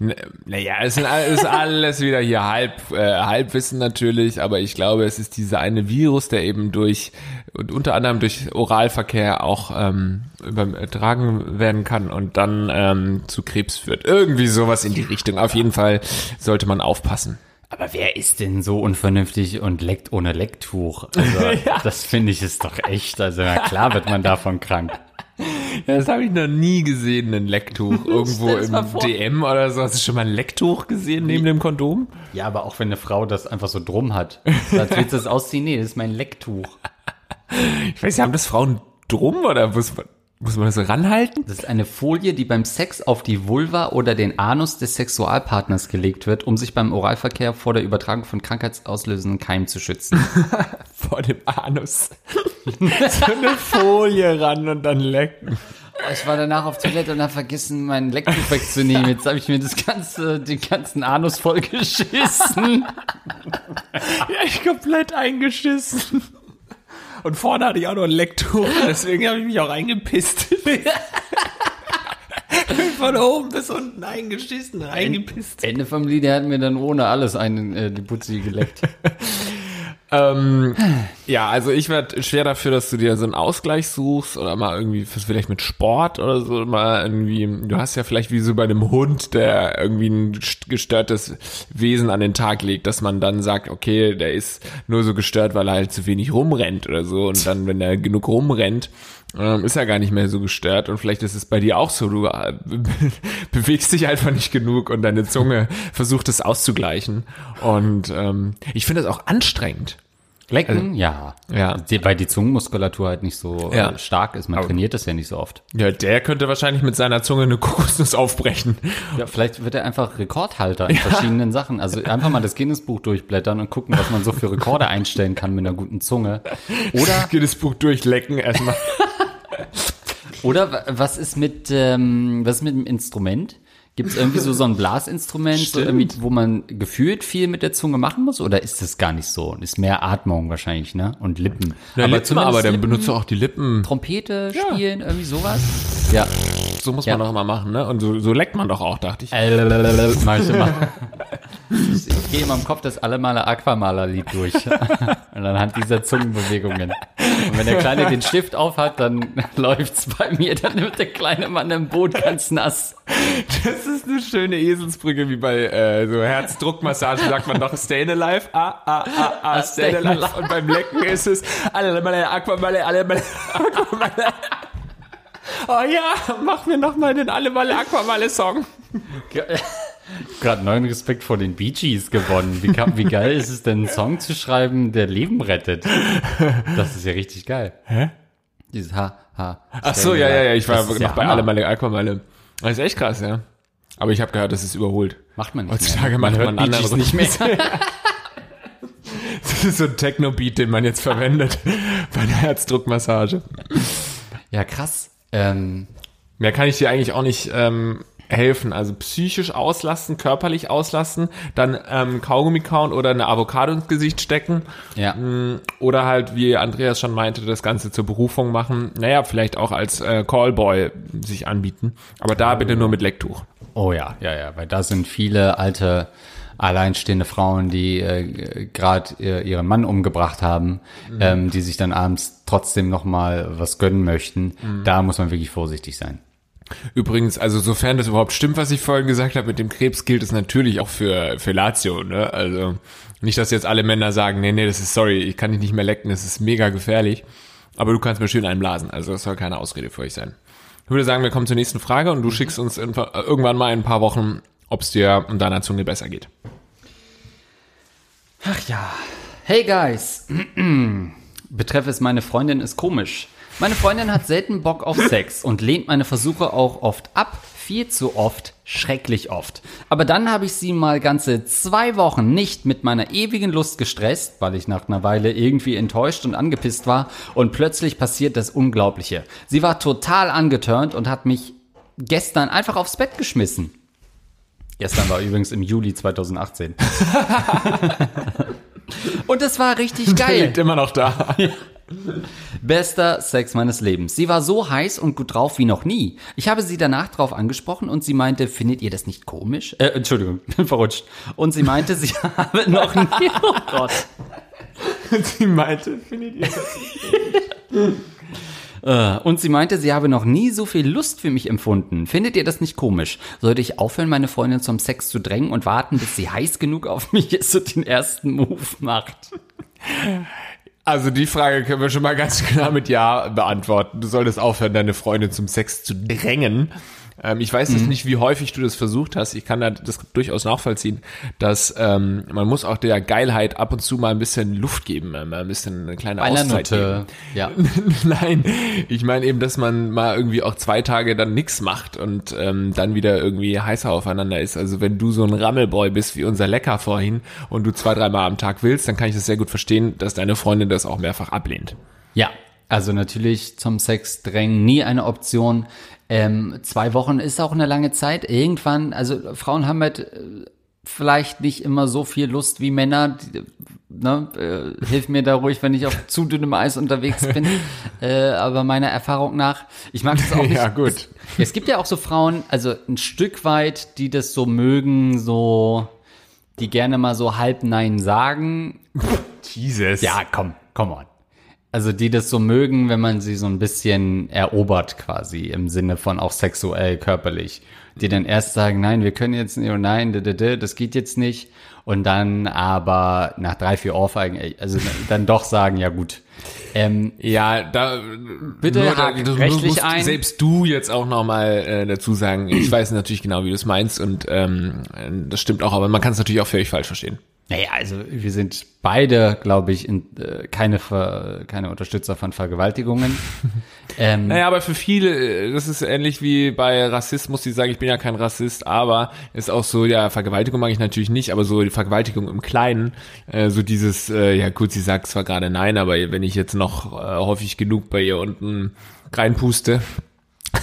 N- Naja, es sind ist alles wieder hier halb, äh, Halbwissen natürlich, aber ich glaube, es ist dieser eine Virus, der eben durch, und unter anderem durch Oralverkehr auch ähm, übertragen werden kann und dann ähm, zu Krebs führt. Irgendwie sowas in die Richtung. Auf jeden Fall sollte man aufpassen. Aber wer ist denn so unvernünftig und leckt ohne Lecktuch? Also, das finde ich ist doch echt. Also, na klar wird man davon krank. Ja, das habe ich noch nie gesehen, ein Lecktuch. Irgendwo im. DM oder so. Hast du schon mal ein Lecktuch gesehen neben dem Kondom? Ja, aber auch wenn eine Frau das einfach so drum hat. Als willst du das ausziehen? Nee, das ist mein Lecktuch. Ich weiß nicht, haben das Frauen drum oder muss man, muss man das so ranhalten? Das ist eine Folie, die beim Sex auf die Vulva oder den Anus des Sexualpartners gelegt wird, um sich beim Oralverkehr vor der Übertragung von krankheitsauslösenden Keimen zu schützen. Vor dem Anus. so eine Folie ran und dann lecken. Ich war danach auf Toilette und habe vergessen, mein Lecktuch wegzunehmen. Jetzt habe ich mir das ganze, den ganzen Anus vollgeschissen. Ja, ich komplett eingeschissen. Und vorne hatte ich auch noch ein Lecktuch, deswegen habe ich mich auch eingepisst. Von oben bis unten eingeschissen, eingepisst. Ende vom Lied, der hat mir dann ohne alles einen, äh, die Putzi geleckt. Ähm, ja, also ich werde schwer dafür, dass du dir so einen Ausgleich suchst oder mal irgendwie vielleicht mit Sport oder so mal irgendwie, du hast ja vielleicht wie so bei einem Hund, der irgendwie ein gest- gestörtes Wesen an den Tag legt, dass man dann sagt, okay, der ist nur so gestört, weil er halt zu wenig rumrennt oder so. Und dann, wenn er genug rumrennt, ähm, ist er gar nicht mehr so gestört und vielleicht ist es bei dir auch so, du äh, bewegst dich einfach nicht genug und deine Zunge versucht es auszugleichen und ähm, ich finde es auch anstrengend. Lecken, ja. Ja. Die, weil die Zungenmuskulatur halt nicht so Ja. äh, stark ist. Man trainiert das ja nicht so oft. Ja, der könnte wahrscheinlich mit seiner Zunge eine Kokosnuss aufbrechen. Ja, vielleicht wird er einfach Rekordhalter in verschiedenen Sachen. Also einfach mal das Guinness-Buch durchblättern und gucken, was man so für Rekorde einstellen kann mit einer guten Zunge. Oder, Geht das Buch durchlecken erstmal. oder wa- was ist mit, ähm, was ist mit dem Instrument? Gibt es irgendwie so, so ein Blasinstrument, so irgendwie, wo man gefühlt viel mit der Zunge machen muss? Oder ist das gar nicht so? Ist mehr Atmung wahrscheinlich, ne? Und Lippen. aber, Lippen, aber Lippen, benutzt auch die Lippen. Trompete spielen, irgendwie sowas? Ja. So muss Ja. man doch immer machen, ne? Und so, so leckt man doch auch, dachte ich. Äh, Mach ich immer. Ich, ich gehe immer im Kopf das Allemaler Aquamaler-Lied durch. Und anhand dieser Zungenbewegungen. Und wenn der Kleine den Stift aufhat, dann läuft's bei mir. Dann wird der kleine Mann im Boot ganz nass. Das ist eine schöne Eselsbrücke, wie bei äh, so Herzdruckmassage sagt man doch Stay alive, ah, ah, ah, ah, stay alive. Und beim Lecken ist es alle meine Aquamalle, alle meine Aquamalle. Oh ja, mach mir noch mal den alle Malle Aquamalle Song. Gerade neuen Respekt vor den Bee Gees gewonnen. Wie, wie geil ist es denn, einen Song zu schreiben, der Leben rettet? Das ist ja richtig geil. Hä? Dieses Ha, Ha. Ach so, ja, ja, ja, ich war noch ja bei Hammer. alle Malle Aquamalle. Das ist echt krass, ja. Aber ich habe gehört, das ist überholt. Macht man nicht Heutzutage mehr. macht hört man Gees anderen nicht mehr. Das ist so ein Techno-Beat, den man jetzt verwendet bei der Herzdruckmassage. Ja, krass. Ähm, Mehr kann ich dir eigentlich auch nicht ähm, helfen. Also psychisch auslasten, körperlich auslasten, dann ähm, Kaugummi kauen oder eine Avocado ins Gesicht stecken. ja. Oder halt, wie Andreas schon meinte, das Ganze zur Berufung machen. Naja, vielleicht auch als äh, Callboy sich anbieten. Aber da bitte nur mit Lecktuch. Oh ja, ja, ja, weil da sind viele alte alleinstehende Frauen, die äh, gerade äh, ihren Mann umgebracht haben, ähm, die sich dann abends trotzdem noch mal was gönnen möchten. Da muss man wirklich vorsichtig sein. Übrigens, also sofern das überhaupt stimmt, was ich vorhin gesagt habe mit dem Krebs, gilt es natürlich auch für Fellatio, ne? Also nicht, dass jetzt alle Männer sagen, nee, nee, das ist sorry, ich kann dich nicht mehr lecken, das ist mega gefährlich. Aber du kannst mir schön einblasen, also das soll keine Ausrede für euch sein. Ich würde sagen, wir kommen zur nächsten Frage und du schickst uns äh, irgendwann mal in ein paar Wochen, ob es dir und deiner Zunge besser geht. Ach ja. Hey guys. Betreff es meine Freundin ist komisch. Meine Freundin hat selten Bock auf Sex und lehnt meine Versuche auch oft ab. Viel zu oft, schrecklich oft. Aber dann habe ich sie mal ganze zwei Wochen nicht mit meiner ewigen Lust gestresst, weil ich nach einer Weile irgendwie enttäuscht und angepisst war und plötzlich passiert das Unglaubliche. Sie war total angeturnt und hat mich gestern einfach aufs Bett geschmissen. Gestern war übrigens im Juli 2018. Und es war richtig Der geil. liegt immer noch da. Bester Sex meines Lebens. Sie war so heiß und gut drauf wie noch nie. Ich habe sie danach drauf angesprochen und sie meinte, findet ihr das nicht komisch? Äh, Entschuldigung, verrutscht. Und sie meinte, sie habe noch nie, oh Gott. Sie meinte, findet ihr das? Äh, Und sie meinte, sie habe noch nie so viel Lust für mich empfunden. Findet ihr das nicht komisch? Sollte ich aufhören, meine Freundin zum Sex zu drängen und warten, bis sie heiß genug auf mich ist und den ersten Move macht? Also die Frage können wir schon mal ganz klar mit Ja beantworten. Du solltest aufhören, deine Freundin zum Sex zu drängen. Ähm, ich weiß jetzt nicht, wie häufig du das versucht hast. Ich kann da das durchaus nachvollziehen, dass ähm, man muss auch der Geilheit ab und zu mal ein bisschen Luft geben, äh, mal ein bisschen eine kleine Einer Auszeit geben. Nutte. Ja. Nein, ich meine eben, dass man mal irgendwie auch zwei Tage dann nix macht und ähm, dann wieder irgendwie heißer aufeinander ist. Also wenn du so ein Rammelboy bist wie unser Lecker vorhin und du zwei, dreimal am Tag willst, dann kann ich das sehr gut verstehen, dass deine Freundin das auch mehrfach ablehnt. Ja, also natürlich zum Sex drängen nie eine Option. Ähm, zwei Wochen ist auch eine lange Zeit. Irgendwann, also Frauen haben halt äh, vielleicht nicht immer so viel Lust wie Männer. Die, ne, äh, hilf mir da ruhig, wenn ich auf zu dünnem Eis unterwegs bin. äh, aber meiner Erfahrung nach, ich mag das auch nicht. Ja, gut. Es, es gibt ja auch so Frauen, also ein Stück weit, die das so mögen, so, die gerne mal so halb Nein sagen. Jesus. Ja, komm, come on. Also die das so mögen, wenn man sie so ein bisschen erobert quasi, im Sinne von auch sexuell, körperlich. Die dann erst sagen, nein, wir können jetzt nicht, oh nein, das geht jetzt nicht. Und dann aber nach drei, vier Ohrfeigen, also dann doch sagen, ja gut. Ähm, Ja, da Bitte nur hakt du rechtlich musst ein. selbst du jetzt auch noch mal äh, dazu sagen. Ich weiß natürlich genau, wie du es meinst und ähm, das stimmt auch, aber man kann es natürlich auch völlig falsch verstehen. Naja, also wir sind beide, glaube ich, in, äh, keine, Ver, keine Unterstützer von Vergewaltigungen. ähm, naja, aber für viele, äh, das ist ähnlich wie bei Rassismus, die sagen, ich bin ja kein Rassist, aber ist auch so, ja, Vergewaltigung mag ich natürlich nicht, aber so die Vergewaltigung im Kleinen, äh, so dieses, äh, ja gut, sie sagt zwar gerade nein, aber wenn ich jetzt noch äh, häufig genug bei ihr unten reinpuste,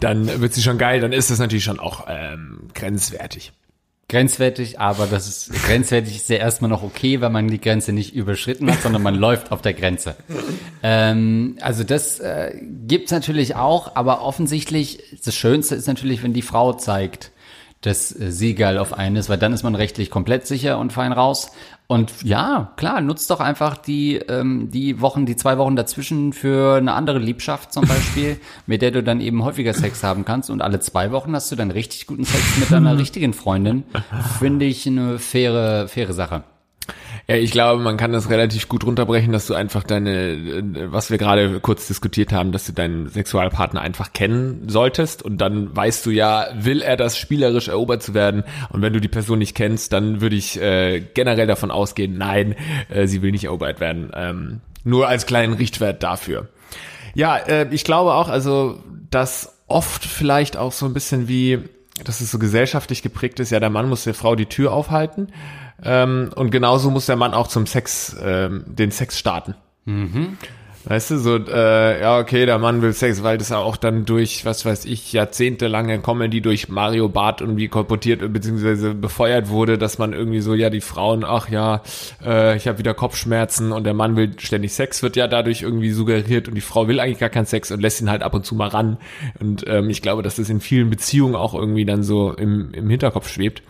dann wird sie schon geil, dann ist das natürlich schon auch ähm, grenzwertig grenzwertig, aber das ist grenzwertig ist ja erstmal noch okay, weil man die Grenze nicht überschritten hat, sondern man läuft auf der Grenze. Ähm, also das äh, gibt's natürlich auch, aber offensichtlich das Schönste ist natürlich, wenn die Frau zeigt, dass äh, sie geil auf einen ist, weil dann ist man rechtlich komplett sicher und fein raus. Und ja, klar, nutzt doch einfach die, ähm, die Wochen, die zwei Wochen dazwischen für eine andere Liebschaft zum Beispiel, mit der du dann eben häufiger Sex haben kannst. Und alle zwei Wochen hast du dann richtig guten Sex mit deiner richtigen Freundin. Finde ich eine faire, faire Sache. Ja, ich glaube, man kann das relativ gut runterbrechen, dass du einfach deine, was wir gerade kurz diskutiert haben, dass du deinen Sexualpartner einfach kennen solltest und dann weißt du ja, will er das spielerisch erobert zu werden und wenn du die Person nicht kennst, dann würde ich äh, generell davon ausgehen, nein, äh, sie will nicht erobert werden. Ähm, nur als kleinen Richtwert dafür. Ja, äh, ich glaube auch, also, dass oft vielleicht auch so ein bisschen wie, dass es so gesellschaftlich geprägt ist, ja, der Mann muss der Frau die Tür aufhalten ähm, und genauso muss der Mann auch zum Sex, ähm, den Sex starten. Mhm. Weißt du, so, äh, ja, okay, der Mann will Sex, weil das auch dann durch, was weiß ich, jahrzehntelange Comedy durch Mario Barth irgendwie kolportiert bzw. befeuert wurde, dass man irgendwie so, ja, die Frauen, ach ja, äh, ich habe wieder Kopfschmerzen und der Mann will ständig Sex, wird ja dadurch irgendwie suggeriert und die Frau will eigentlich gar keinen Sex und lässt ihn halt ab und zu mal ran. Und ähm, ich glaube, dass das in vielen Beziehungen auch irgendwie dann so im, im Hinterkopf schwebt.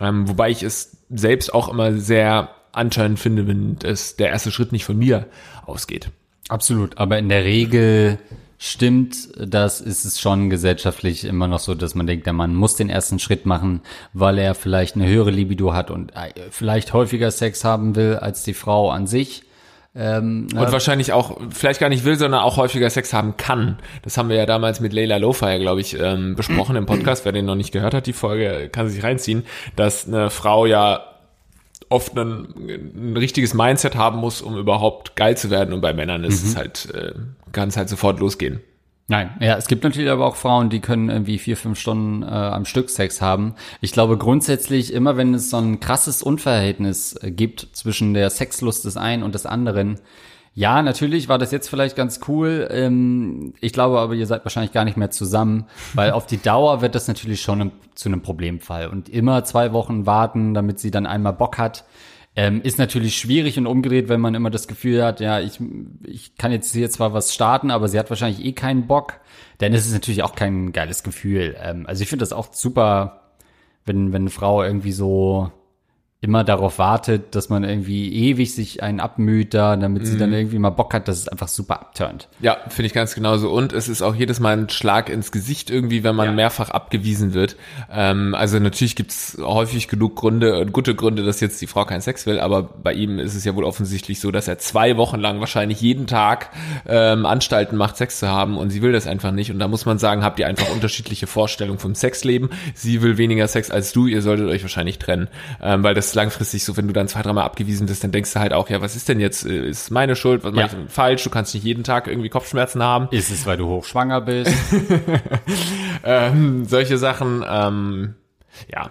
Ähm, wobei ich es selbst auch immer sehr anscheinend finde, wenn es der erste Schritt nicht von mir ausgeht. Absolut, aber in der Regel stimmt, das ist es schon gesellschaftlich immer noch so, dass man denkt, der Mann muss den ersten Schritt machen, weil er vielleicht eine höhere Libido hat und äh, vielleicht häufiger Sex haben will als die Frau an sich. Ähm, und wahrscheinlich auch, vielleicht gar nicht will, sondern auch häufiger Sex haben kann. Das haben wir ja damals mit Leila Lofire, glaube ich, ähm, besprochen im Podcast. Wer den noch nicht gehört hat, die Folge kann sich reinziehen, dass eine Frau ja oft ein, ein richtiges Mindset haben muss, um überhaupt geil zu werden. Und bei Männern ist mhm. es halt, äh, kann es halt sofort losgehen. Nein, ja, es gibt natürlich aber auch Frauen, die können irgendwie vier, fünf Stunden äh, am Stück Sex haben. Ich glaube grundsätzlich, immer wenn es so ein krasses Unverhältnis äh, gibt zwischen der Sexlust des einen und des anderen, ja, natürlich war das jetzt vielleicht ganz cool. Ähm, ich glaube aber, ihr seid wahrscheinlich gar nicht mehr zusammen, weil auf die Dauer wird das natürlich schon zu einem Problemfall. Und immer zwei Wochen warten, damit sie dann einmal Bock hat, ähm, ist natürlich schwierig und umgedreht, wenn man immer das Gefühl hat, ja, ich, ich kann jetzt hier zwar was starten, aber sie hat wahrscheinlich eh keinen Bock. Denn es ist natürlich auch kein geiles Gefühl. Ähm, also ich finde das auch super, wenn, wenn eine Frau irgendwie so immer darauf wartet, dass man irgendwie ewig sich einen abmüht da, damit sie dann mhm. irgendwie mal Bock hat, dass es einfach super abturnt. Ja, finde ich ganz genauso. Und es ist auch jedes Mal ein Schlag ins Gesicht irgendwie, wenn man ja. mehrfach abgewiesen wird. Ähm, also natürlich gibt's häufig genug Gründe, gute Gründe, dass jetzt die Frau keinen Sex will, aber bei ihm ist es ja wohl offensichtlich so, dass er zwei Wochen lang wahrscheinlich jeden Tag ähm, Anstalten macht, Sex zu haben und sie will das einfach nicht. Und da muss man sagen, habt ihr einfach unterschiedliche Vorstellungen vom Sexleben. Sie will weniger Sex als du, ihr solltet euch wahrscheinlich trennen, ähm, weil das langfristig so, wenn du dann zwei, dreimal abgewiesen bist, dann denkst du halt auch, ja, was ist denn jetzt? Äh, ist meine Schuld? Was ja. mache ich falsch? Du kannst nicht jeden Tag irgendwie Kopfschmerzen haben. Ist es, weil du hochschwanger bist? ähm, solche Sachen, ähm, ja.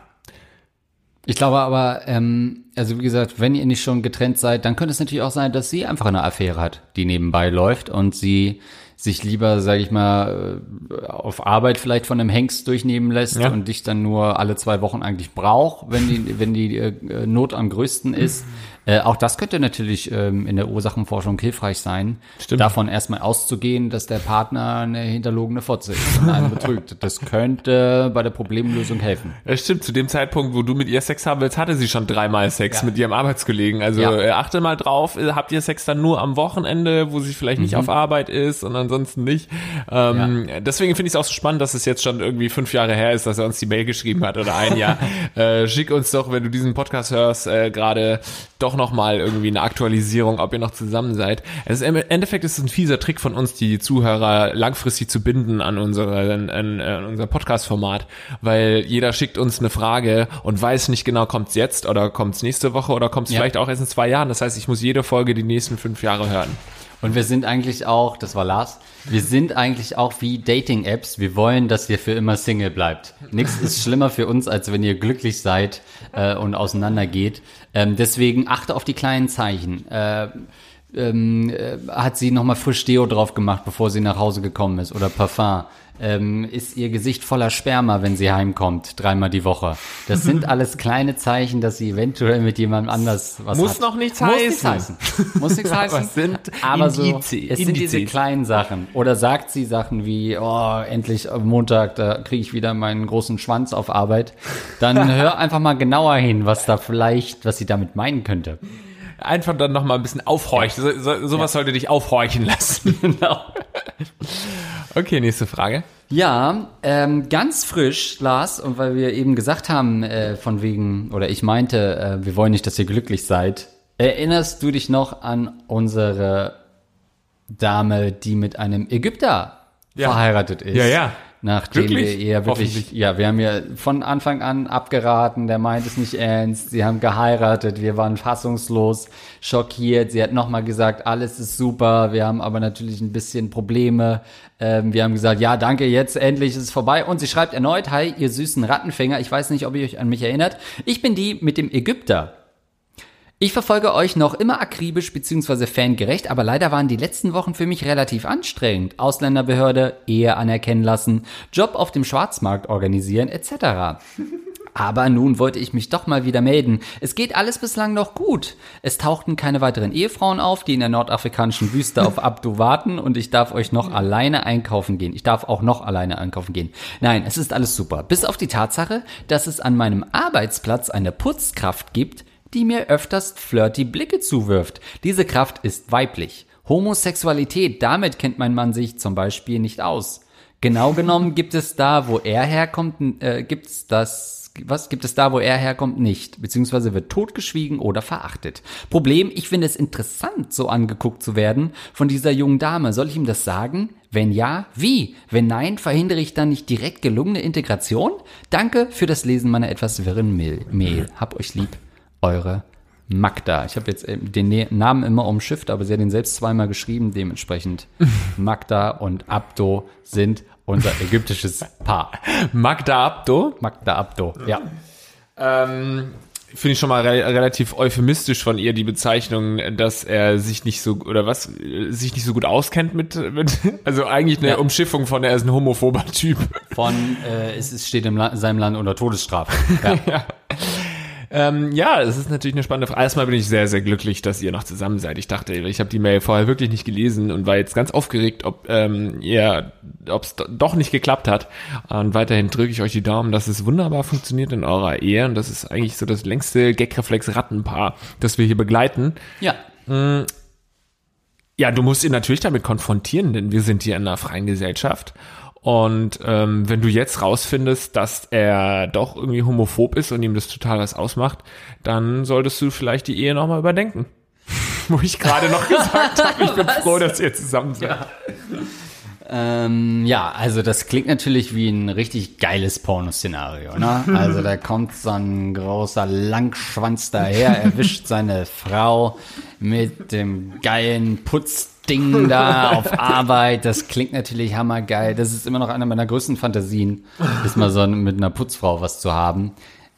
Ich glaube aber, ähm, also wie gesagt, wenn ihr nicht schon getrennt seid, dann könnte es natürlich auch sein, dass sie einfach eine Affäre hat, die nebenbei läuft und sie sich lieber, sage ich mal, äh, auf Arbeit vielleicht von einem Hengst durchnehmen lässt ja. und dich dann nur alle zwei Wochen eigentlich braucht, wenn die, wenn die äh, Not am größten ist. Äh, auch das könnte natürlich ähm, in der Ursachenforschung hilfreich sein, Stimmt. davon erstmal auszugehen, dass der Partner eine hinterlogene Fotze ist und einen betrügt. Das könnte bei der Problemlösung helfen. Ja, stimmt. Zu dem Zeitpunkt, wo du mit ihr Sex haben willst, hatte sie schon dreimal Sex ja. mit ihrem Arbeitskollegen. Also ja. äh, achte mal drauf, äh, habt ihr Sex dann nur am Wochenende, wo sie vielleicht nicht mhm. auf Arbeit ist und ansonsten nicht. Ähm, ja. Deswegen finde ich es auch so spannend, dass es jetzt schon irgendwie fünf Jahre her ist, dass er uns die Mail geschrieben hat oder ein Jahr. äh, schick uns doch, wenn du diesen Podcast hörst, äh, gerade doch doch noch mal irgendwie eine Aktualisierung, ob ihr noch zusammen seid. Es ist, Im Endeffekt ist es ein fieser Trick von uns, die Zuhörer langfristig zu binden an, unseren, an, an unser Podcast-Format, weil jeder schickt uns eine Frage und weiß nicht genau, kommt's jetzt oder kommt's nächste Woche oder kommt's Ja. vielleicht auch erst in zwei Jahren. Das heißt, ich muss jede Folge die nächsten fünf Jahre hören. Und wir sind eigentlich auch, das war Lars, wir sind eigentlich auch wie Dating-Apps. Wir wollen, dass ihr für immer Single bleibt. Nichts ist schlimmer für uns, als wenn ihr glücklich seid äh, und auseinandergeht. Ähm, deswegen achte auf die kleinen Zeichen. Äh, ähm, äh, hat sie nochmal frisch Deo drauf gemacht, bevor sie nach Hause gekommen ist oder Parfum? Ähm, ist ihr Gesicht voller Sperma, wenn sie heimkommt, dreimal die Woche? Das sind alles kleine Zeichen, dass sie eventuell mit jemandem anders was Muss hat. noch nichts Muss nichts heißen. heißen. Muss nichts Aber heißen. es sind Aber so, Indizi- es sind diese kleinen Sachen. Oder sagt sie Sachen wie, oh, endlich am Montag, da kriege ich wieder meinen großen Schwanz auf Arbeit. Dann hör einfach mal genauer hin, was da vielleicht, was sie damit meinen könnte. Einfach dann noch mal ein bisschen aufhorchen. So, so, sowas sollte dich aufhorchen lassen. Genau. Okay, nächste Frage. Ja, ähm, ganz frisch, Lars, und weil wir eben gesagt haben, äh, von wegen, oder ich meinte, äh, wir wollen nicht, dass ihr glücklich seid. Erinnerst du dich noch an unsere Dame, die mit einem Ägypter Ja. verheiratet ist? Ja, ja. Nachdem Glücklich, wir eher wirklich, ja, wir haben ja von Anfang an abgeraten, der meint es nicht ernst, sie haben geheiratet, wir waren fassungslos, schockiert, sie hat nochmal gesagt, alles ist super, wir haben aber natürlich ein bisschen Probleme, ähm, wir haben gesagt, ja, danke, jetzt endlich ist es vorbei und sie schreibt erneut, hi, ihr süßen Rattenfänger, ich weiß nicht, ob ihr euch an mich erinnert, ich bin die mit dem Ägypter. Ich verfolge euch noch immer akribisch bzw. fangerecht, aber leider waren die letzten Wochen für mich relativ anstrengend. Ausländerbehörde, Ehe anerkennen lassen, Job auf dem Schwarzmarkt organisieren etc. Aber nun wollte ich mich doch mal wieder melden. Es geht alles bislang noch gut. Es tauchten keine weiteren Ehefrauen auf, die in der nordafrikanischen Wüste auf Abdu warten und ich darf euch noch alleine einkaufen gehen. Ich darf auch noch alleine einkaufen gehen. Nein, es ist alles super. Bis auf die Tatsache, dass es an meinem Arbeitsplatz eine Putzkraft gibt, die mir öfters flirty Blicke zuwirft. Diese Kraft ist weiblich. Homosexualität, damit kennt mein Mann sich zum Beispiel nicht aus. Genau genommen gibt es da, wo er herkommt, äh, gibt's das, was gibt es da, wo er herkommt, nicht, beziehungsweise wird totgeschwiegen oder verachtet. Problem, ich finde es interessant, so angeguckt zu werden von dieser jungen Dame. Soll ich ihm das sagen? Wenn ja, wie? Wenn nein, verhindere ich dann nicht direkt gelungene Integration? Danke für das Lesen meiner etwas wirren. Mail. Hab euch lieb, eure Magda. Ich habe jetzt äh, den Namen immer umschifft, aber sie hat ihn selbst zweimal geschrieben. Dementsprechend Magda und Abdo sind unser ägyptisches Paar. Magda Abdo. Magda Abdo, ja. Ähm, Finde ich schon mal re relativ euphemistisch von ihr die Bezeichnung, dass er sich nicht so oder was sich nicht so gut auskennt mit, mit also eigentlich eine Ja. Umschiffung von er ist ein homophober Typ. Von äh, es ist, steht in La seinem Land unter Todesstrafe. Ja. Ähm, ja, es ist natürlich eine spannende Frage. Erstmal bin ich sehr, sehr glücklich, dass ihr noch zusammen seid. Ich dachte, ich habe die Mail vorher wirklich nicht gelesen und war jetzt ganz aufgeregt, ob ähm, ihr, ob es doch nicht geklappt hat. Und weiterhin drücke ich euch die Daumen, dass es wunderbar funktioniert in eurer Ehe. Und das ist eigentlich so das längste Gagreflex-Rattenpaar, das wir hier begleiten. ja. Ja, du musst ihn natürlich damit konfrontieren, denn wir sind hier in einer freien Gesellschaft. Und ähm, wenn du jetzt rausfindest, dass er doch irgendwie homophob ist und ihm das total was ausmacht, dann solltest du vielleicht die Ehe nochmal überdenken. Wo ich gerade noch gesagt habe, ich bin froh, dass ihr zusammen seid. Ähm, ja, also das klingt natürlich wie ein richtig geiles Pornoszenario, ne? Also da kommt so ein großer Langschwanz daher, erwischt seine Frau mit dem geilen Putzding da auf Arbeit. Das klingt natürlich hammergeil. Das ist immer noch eine meiner größten Fantasien, ist mal so mit einer Putzfrau was zu haben.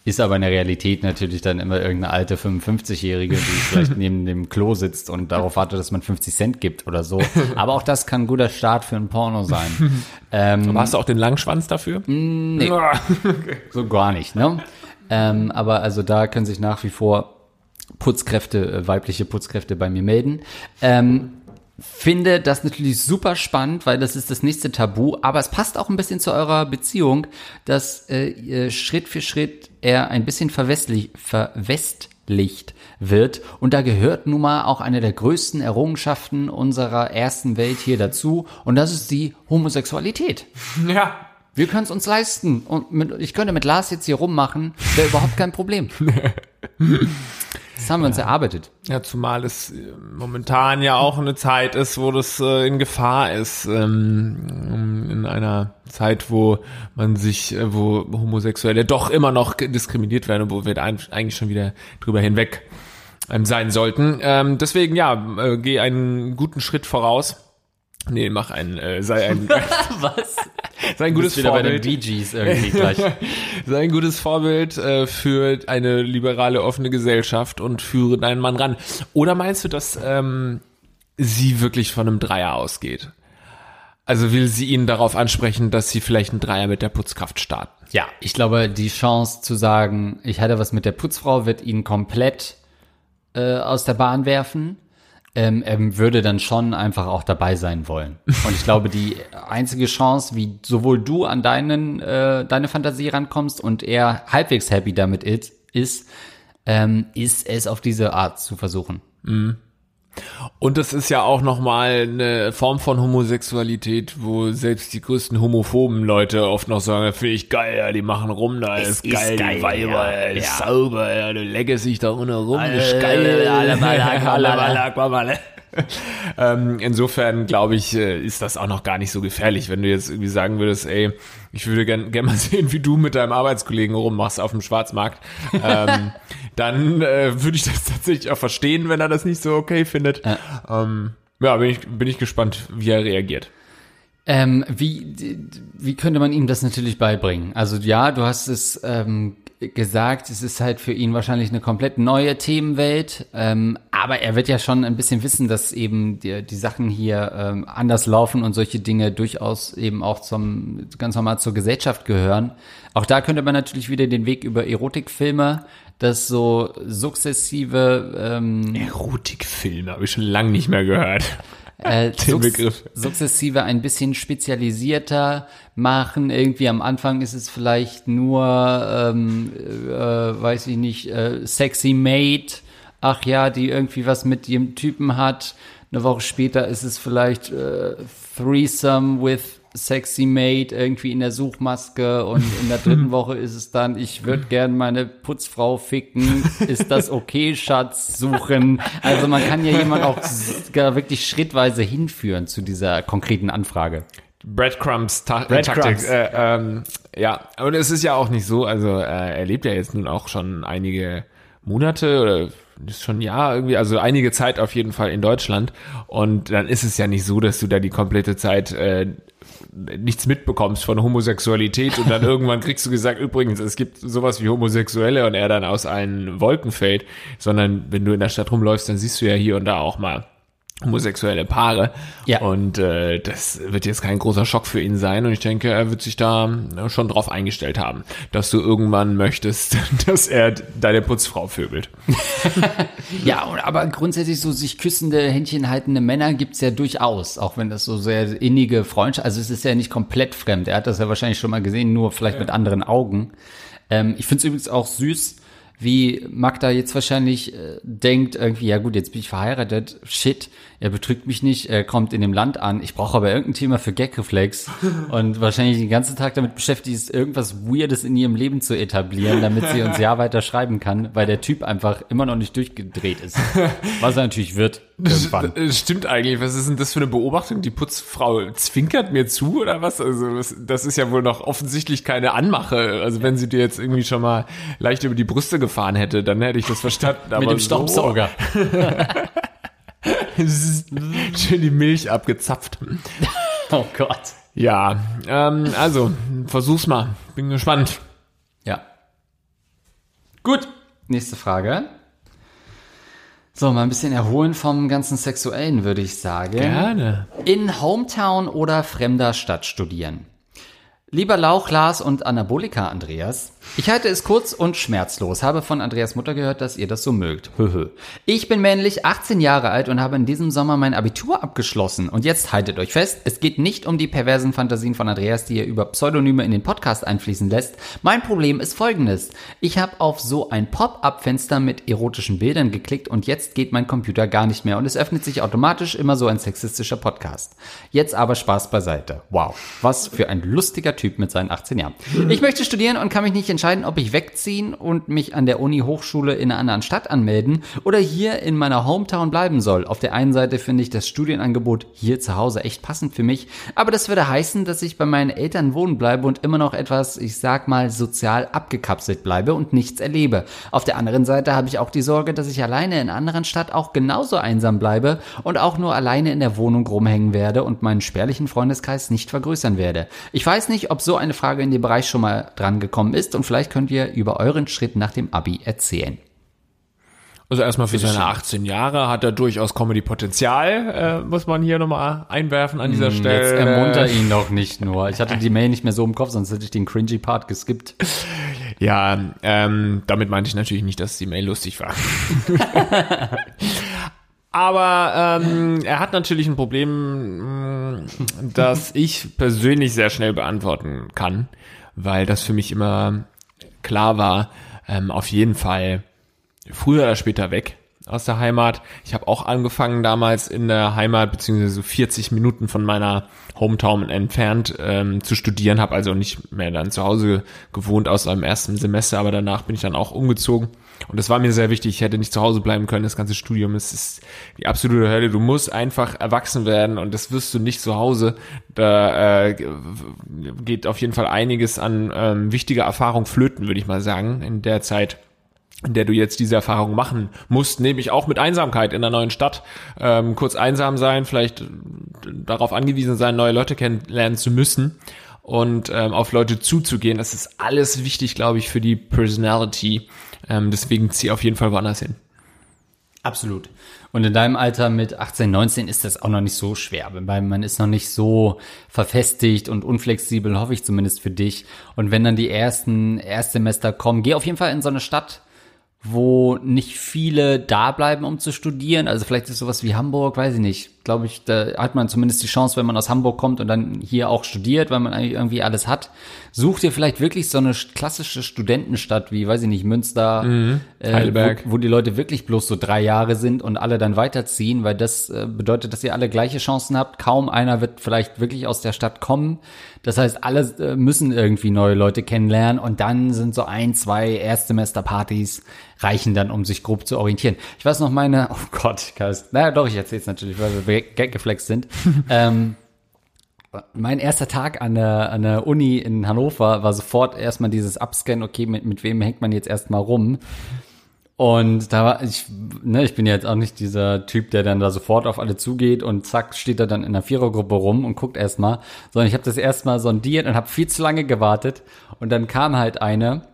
Ist aber in der Realität natürlich dann immer irgendeine alte 55-Jährige, die vielleicht neben dem Klo sitzt und darauf wartet, dass man 50 Cent gibt oder so. Aber auch das kann ein guter Start für ein Porno sein. Ähm, Aber hast du auch den Langschwanz dafür? nee, so gar nicht, ne? Ähm, aber also da können sich nach wie vor Putzkräfte, äh, weibliche Putzkräfte bei mir melden. Ähm, finde das natürlich super spannend, weil das ist das nächste Tabu, aber es passt auch ein bisschen zu eurer Beziehung, dass äh, Schritt für Schritt er ein bisschen verwestlich, verwestlicht wird. Und da gehört nun mal auch eine der größten Errungenschaften unserer ersten Welt hier dazu, und das ist die Homosexualität. Ja. Wir können es uns leisten. Und mit, ich könnte mit Lars jetzt hier rummachen, wäre überhaupt kein Problem. Das haben wir uns erarbeitet. Ja, zumal es äh, momentan ja auch eine Zeit ist, wo das äh, in Gefahr ist. Ähm, in einer Zeit, wo man sich, äh, wo Homosexuelle doch immer noch diskriminiert werden, wo wir eigentlich schon wieder drüber hinweg ähm, sein sollten. Ähm, deswegen, ja, äh, geh einen guten Schritt voraus. Nee, mach ein, äh, sei ein, Was? sei ein gutes wieder bei den Vorbild. Bee Gees irgendwie gleich. Sei ein gutes Vorbild äh, für eine liberale, offene Gesellschaft und führe deinen Mann ran. Oder meinst du, dass ähm, sie wirklich von einem Dreier ausgeht? Also will sie ihn darauf ansprechen, dass sie vielleicht einen Dreier mit der Putzkraft starten? Ja, ich glaube, die Chance zu sagen, ich hatte was mit der Putzfrau, wird ihn komplett äh, aus der Bahn werfen. Ähm, er würde dann schon einfach auch dabei sein wollen. Und ich glaube, die einzige Chance, wie sowohl du an deinen, äh, deine Fantasie rankommst und er halbwegs happy damit ist, ähm, ist es auf diese Art zu versuchen. Und das ist ja auch nochmal eine Form von Homosexualität, wo selbst die größten homophoben Leute oft noch sagen, finde ich geil, ja, die machen rum, da ist, ist geil, geil, die Weiber, ja, ja, ist ja. sauber, ja, du leckest dich da unten rum, Alle, ist geil, alle Malak, alle Malak. Malak, Malak. ähm, insofern glaube ich, äh, ist das auch noch gar nicht so gefährlich, wenn du jetzt irgendwie sagen würdest, ey, ich würde gern, gern mal sehen, wie du mit deinem Arbeitskollegen rummachst auf dem Schwarzmarkt. ähm, dann äh, würde ich das tatsächlich auch verstehen, wenn er das nicht so okay findet. Ähm, ja, bin ich, bin ich gespannt, wie er reagiert. Ähm, wie, wie könnte man ihm das natürlich beibringen? Also ja, du hast es ähm, gesagt, es ist halt für ihn wahrscheinlich eine komplett neue Themenwelt, ähm, aber er wird ja schon ein bisschen wissen, dass eben die, die Sachen hier ähm, anders laufen und solche Dinge durchaus eben auch zum ganz normal zur Gesellschaft gehören. Auch da könnte man natürlich wieder den Weg über Erotikfilme, das so sukzessive ähm, Erotikfilme habe ich schon lange nicht mehr gehört. Äh, sukz sukzessive ein bisschen spezialisierter machen. Irgendwie am Anfang ist es vielleicht nur, ähm, äh, weiß ich nicht, äh, sexy Maid. Ach ja, die irgendwie was mit dem Typen hat. Eine Woche später ist es vielleicht äh, Threesome with Sexy Maid irgendwie in der Suchmaske und in der dritten Woche ist es dann, ich würde gern meine Putzfrau ficken. Ist das okay, Schatz? Suchen. Also man kann ja jemand auch wirklich schrittweise hinführen zu dieser konkreten Anfrage. Breadcrumbs Ta Breadcrumbs. Taktik. Äh, ähm, ja, und es ist ja auch nicht so, also äh, er lebt ja jetzt nun auch schon einige Monate oder ist schon ein Jahr irgendwie, also einige Zeit auf jeden Fall in Deutschland. Und dann ist es ja nicht so, dass du da die komplette Zeit äh, nichts mitbekommst von Homosexualität und dann irgendwann kriegst du gesagt, übrigens, es gibt sowas wie Homosexuelle und er dann aus allen Wolken fällt, sondern wenn du in der Stadt rumläufst, dann siehst du ja hier und da auch mal homosexuelle Paare. Ja. Und äh, das wird jetzt kein großer Schock für ihn sein. Und ich denke, er wird sich da äh, schon drauf eingestellt haben, dass du irgendwann möchtest, dass er deine Putzfrau vögelt. Ja, aber grundsätzlich so sich küssende, Händchen haltende Männer gibt's ja durchaus, auch wenn das so sehr innige Freundschaft, also es ist ja nicht komplett fremd. Er hat das ja wahrscheinlich schon mal gesehen, nur vielleicht mit anderen Augen. Ähm, ich find's übrigens auch süß, wie Magda jetzt wahrscheinlich äh, denkt, irgendwie, ja gut, jetzt bin ich verheiratet, shit, er betrügt mich nicht, er kommt in dem Land an, ich brauche aber irgendein Thema für Gagreflex und wahrscheinlich den ganzen Tag damit beschäftigt ist, irgendwas Weirdes in ihrem Leben zu etablieren, damit sie uns ja weiter schreiben kann, weil der Typ einfach immer noch nicht durchgedreht ist. Was er natürlich wird, irgendwann. Das stimmt eigentlich. Was ist denn das für eine Beobachtung? Die Putzfrau zwinkert mir zu oder was? Also das, ist ja wohl noch offensichtlich keine Anmache. Also wenn sie dir jetzt irgendwie schon mal leicht über die Brüste gefahren hätte, dann hätte ich das verstanden. Mit dem Staubsauger. So, schön die Milch abgezapft. Oh Gott. Ja, ähm, also versuch's mal. Bin gespannt. Ja. Gut. Nächste Frage. So, mal ein bisschen erholen vom ganzen Sexuellen, würde ich sagen. Gerne. In Hometown oder fremder Stadt studieren? Lieber Lauch, Lars und Anabolika Andreas, ich halte es kurz und schmerzlos. Habe von Andreas Mutter gehört, dass ihr das so mögt. Höhö. Ich bin männlich, 18 Jahre alt und habe in diesem Sommer mein Abitur abgeschlossen. Und jetzt haltet euch fest, es geht nicht um die perversen Fantasien von Andreas, die er über Pseudonyme in den Podcast einfließen lässt. Mein Problem ist folgendes. Ich habe auf so ein Pop-up-Fenster mit erotischen Bildern geklickt und jetzt geht mein Computer gar nicht mehr und es öffnet sich automatisch immer so ein sexistischer Podcast. Jetzt aber Spaß beiseite. Wow, was für ein lustiger Typ Typ mit seinen 18 Jahren. Ich möchte studieren und kann mich nicht entscheiden, ob ich wegziehen und mich an der Uni Hochschule in einer anderen Stadt anmelden oder hier in meiner Hometown bleiben soll. Auf der einen Seite finde ich das Studienangebot hier zu Hause echt passend für mich, aber das würde heißen, dass ich bei meinen Eltern wohnen bleibe und immer noch etwas, ich sag mal, sozial abgekapselt bleibe und nichts erlebe. Auf der anderen Seite habe ich auch die Sorge, dass ich alleine in einer anderen Stadt auch genauso einsam bleibe und auch nur alleine in der Wohnung rumhängen werde und meinen spärlichen Freundeskreis nicht vergrößern werde. Ich weiß nicht, ob so eine Frage in dem Bereich schon mal dran gekommen ist und vielleicht könnt ihr über euren Schritt nach dem Abi erzählen. Also erstmal für seine 18 Jahre hat er durchaus Comedy-Potenzial, äh, muss man hier nochmal einwerfen an dieser Stelle. Jetzt ermunter ihn doch nicht nur. Ich hatte die Mail nicht mehr so im Kopf, sonst hätte ich den cringy Part geskippt. Ja, ähm, damit meinte ich natürlich nicht, dass die Mail lustig war. Aber ähm, er hat natürlich ein Problem, mm, das ich persönlich sehr schnell beantworten kann, weil das für mich immer klar war, ähm, auf jeden Fall früher oder später weg aus der Heimat. Ich habe auch angefangen damals in der Heimat, beziehungsweise so 40 Minuten von meiner Hometown entfernt ähm, zu studieren, habe also nicht mehr dann zu Hause gewohnt aus einem ersten Semester, aber danach bin ich dann auch umgezogen. Und das war mir sehr wichtig. Ich hätte nicht zu Hause bleiben können. Das ganze Studium es ist die absolute Hölle. Du musst einfach erwachsen werden und das wirst du nicht zu Hause. Da äh, geht auf jeden Fall einiges an ähm, wichtiger Erfahrung flöten, würde ich mal sagen, in der Zeit in der du jetzt diese Erfahrung machen musst, nämlich auch mit Einsamkeit in der neuen Stadt, ähm, kurz einsam sein, vielleicht darauf angewiesen sein, neue Leute kennenlernen zu müssen und ähm, auf Leute zuzugehen. Das ist alles wichtig, glaube ich, für die Personality. Ähm, deswegen zieh auf jeden Fall woanders hin. Absolut. Und in deinem Alter mit 18, 19 ist das auch noch nicht so schwer, weil man ist noch nicht so verfestigt und unflexibel, hoffe ich zumindest für dich. Und wenn dann die ersten Erstsemester kommen, geh auf jeden Fall in so eine Stadt, wo nicht viele da bleiben, um zu studieren. Also vielleicht ist sowas wie Hamburg, weiß ich nicht glaube ich, da hat man zumindest die Chance, wenn man aus Hamburg kommt und dann hier auch studiert, weil man eigentlich irgendwie alles hat. Such dir vielleicht wirklich so eine klassische Studentenstadt wie, weiß ich nicht, Münster, mhm. äh, wo, wo, die Leute wirklich bloß so drei Jahre sind und alle dann weiterziehen, weil das äh, bedeutet, dass ihr alle gleiche Chancen habt. Kaum einer wird vielleicht wirklich aus der Stadt kommen. Das heißt, alle äh, müssen irgendwie neue Leute kennenlernen und dann sind so ein, zwei Erstsemesterpartys reichen dann, um sich grob zu orientieren. Ich weiß noch meine, oh Gott, naja doch, ich erzähle es natürlich, weil wir gaggeflext sind. ähm, mein erster Tag an der, an der Uni in Hannover war sofort erstmal dieses Upscan, okay, mit, mit wem hängt man jetzt erstmal rum? Und da war ich, ne, ich bin jetzt auch nicht dieser Typ, der dann da sofort auf alle zugeht und zack, steht er dann in einer Vierergruppe rum und guckt erstmal, sondern ich habe das erstmal sondiert und habe viel zu lange gewartet und dann kam halt eine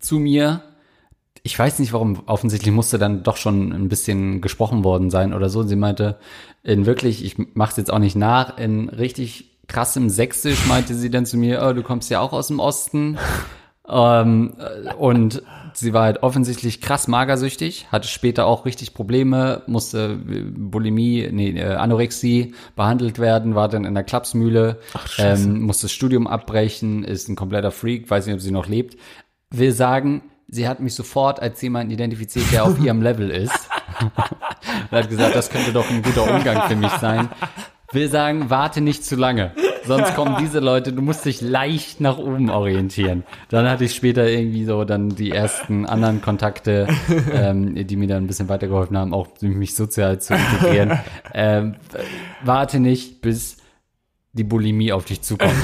zu mir ich weiß nicht warum, offensichtlich musste dann doch schon ein bisschen gesprochen worden sein oder so. Sie meinte, in wirklich, ich mach's jetzt auch nicht nach, in richtig krassem Sächsisch meinte sie dann zu mir, oh, du kommst ja auch aus dem Osten. Ähm, und sie war halt offensichtlich krass magersüchtig, hatte später auch richtig Probleme, musste Bulimie, nee, äh, Anorexie behandelt werden, war dann in der Klapsmühle, Ach, ähm, musste das Studium abbrechen, ist ein kompletter Freak, weiß nicht, ob sie noch lebt. Will sagen, sie hat mich sofort als jemanden identifiziert, der auf ihrem Level ist. und hat gesagt, das könnte doch ein guter Umgang für mich sein. Will sagen, warte nicht zu lange. Sonst kommen diese Leute, du musst dich leicht nach oben orientieren. Dann hatte ich später irgendwie so dann die ersten anderen Kontakte, ähm, die mir dann ein bisschen weitergeholfen haben, auch mich sozial zu integrieren. Ähm, warte nicht, bis die Bulimie auf dich zukommt.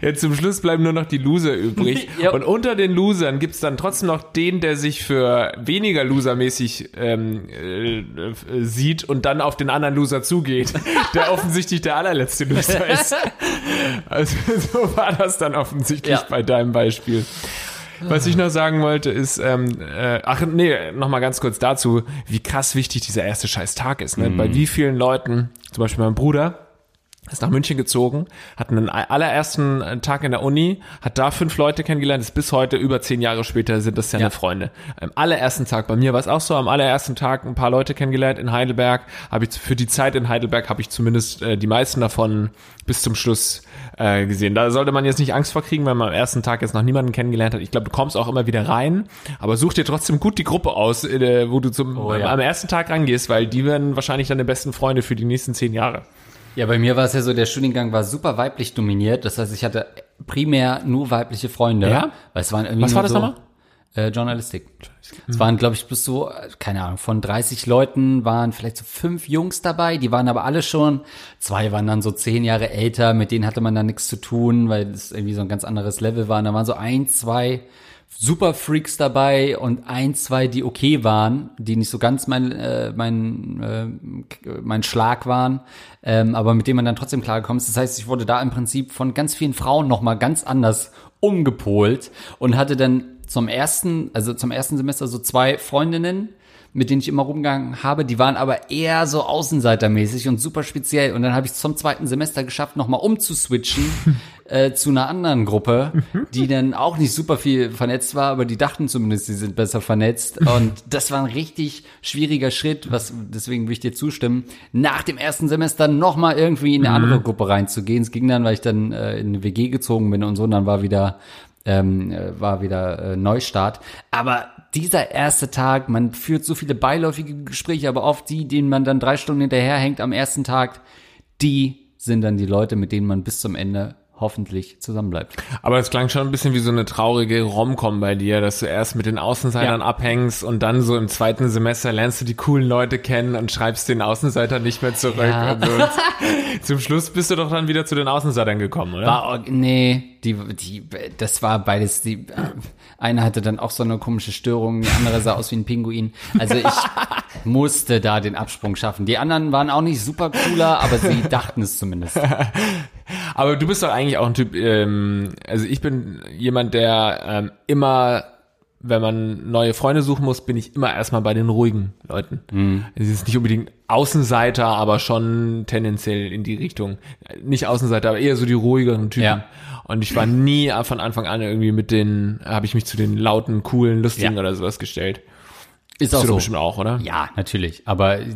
Jetzt zum Schluss bleiben nur noch die Loser übrig. ja. Und unter den Losern gibt's dann trotzdem noch den, der sich für weniger losermäßig ähm, äh, sieht und dann auf den anderen Loser zugeht, der offensichtlich der allerletzte Loser ist. Also so war das dann offensichtlich ja. bei deinem Beispiel. Was ich noch sagen wollte, ist, ähm, äh, ach nee, nochmal ganz kurz dazu, wie krass wichtig dieser erste scheiß Tag ist. Ne? Mhm. Bei wie vielen Leuten, zum Beispiel meinem Bruder, ist nach München gezogen, hat einen allerersten äh, Tag in der Uni, hat da fünf Leute kennengelernt, ist bis heute über zehn Jahre später sind das seine ja. Freunde. Am allerersten Tag, bei mir war es auch so, am allerersten Tag ein paar Leute kennengelernt in Heidelberg, habe ich für die Zeit in Heidelberg habe ich zumindest äh, die meisten davon bis zum Schluss äh, gesehen. Da sollte man jetzt nicht Angst vor kriegen, wenn man am ersten Tag jetzt noch niemanden kennengelernt hat. Ich glaube, du kommst auch immer wieder rein, aber such dir trotzdem gut die Gruppe aus, äh, wo du zum oh, ja. am ersten Tag rangehst, weil die werden wahrscheinlich deine besten Freunde für die nächsten zehn Jahre. Ja, bei mir war es ja so, der Studiengang war super weiblich dominiert. Das heißt, ich hatte primär nur weibliche Freunde. Ja? Weil es waren irgendwie Was war das so, nochmal? Äh, Journalistik. Es waren, glaube ich, bis so, keine Ahnung, von 30 Leuten waren vielleicht so fünf Jungs dabei. Die waren aber alle schon, zwei waren dann so zehn Jahre älter, mit denen hatte man dann nichts zu tun, weil es irgendwie so ein ganz anderes Level war. Und da waren so ein, zwei Superfreaks dabei und ein, zwei, die okay waren, die nicht so ganz mein, äh, mein, äh, mein Schlag waren, ähm, aber mit denen man dann trotzdem klargekommen ist. Das heißt, ich wurde da im Prinzip von ganz vielen Frauen nochmal ganz anders umgepolt und hatte dann zum ersten, also zum ersten Semester so zwei Freundinnen, mit denen ich immer rumgegangen habe, die waren aber eher so außenseitermäßig und super speziell. Und dann habe ich zum zweiten Semester geschafft, nochmal umzuswitchen äh, zu einer anderen Gruppe, die dann auch nicht super viel vernetzt war, aber die dachten zumindest, sie sind besser vernetzt. Und das war ein richtig schwieriger Schritt, was deswegen will ich dir zustimmen, nach dem ersten Semester nochmal irgendwie in eine andere Gruppe reinzugehen. Es ging dann, weil ich dann äh, in eine WG gezogen bin und so, und dann war wieder ähm, äh, war wieder äh, Neustart. Aber dieser erste Tag, man führt so viele beiläufige Gespräche, aber oft die, denen man dann drei Stunden hinterherhängt am ersten Tag, die sind dann die Leute, mit denen man bis zum Ende hoffentlich zusammenbleibt. Aber es klang schon ein bisschen wie so eine traurige Romcom bei dir, dass du erst mit den Außenseitern Ja. abhängst und dann so im zweiten Semester lernst du die coolen Leute kennen und schreibst den Außenseiter nicht mehr zurück. Ja. Und so. Und zum Schluss bist du doch dann wieder zu den Außenseitern gekommen, oder? War, nee, die, die, das war beides, die, äh, eine hatte dann auch so eine komische Störung, die andere sah aus wie ein Pinguin. Also ich musste da den Absprung schaffen. Die anderen waren auch nicht super cooler, aber sie dachten es zumindest. Aber du bist doch eigentlich auch ein Typ, ähm, also ich bin jemand, der ähm, immer, wenn man neue Freunde suchen muss, bin ich immer erstmal bei den ruhigen Leuten. Mhm. Es ist nicht unbedingt Außenseiter, aber schon tendenziell in die Richtung. Nicht Außenseiter, aber eher so die ruhigeren Typen. Ja. Und ich war nie von Anfang an irgendwie mit den, habe ich mich zu den lauten, coolen, lustigen Ja. oder sowas gestellt. Ist auch so. bestimmt auch, oder? Ja, natürlich. Aber äh,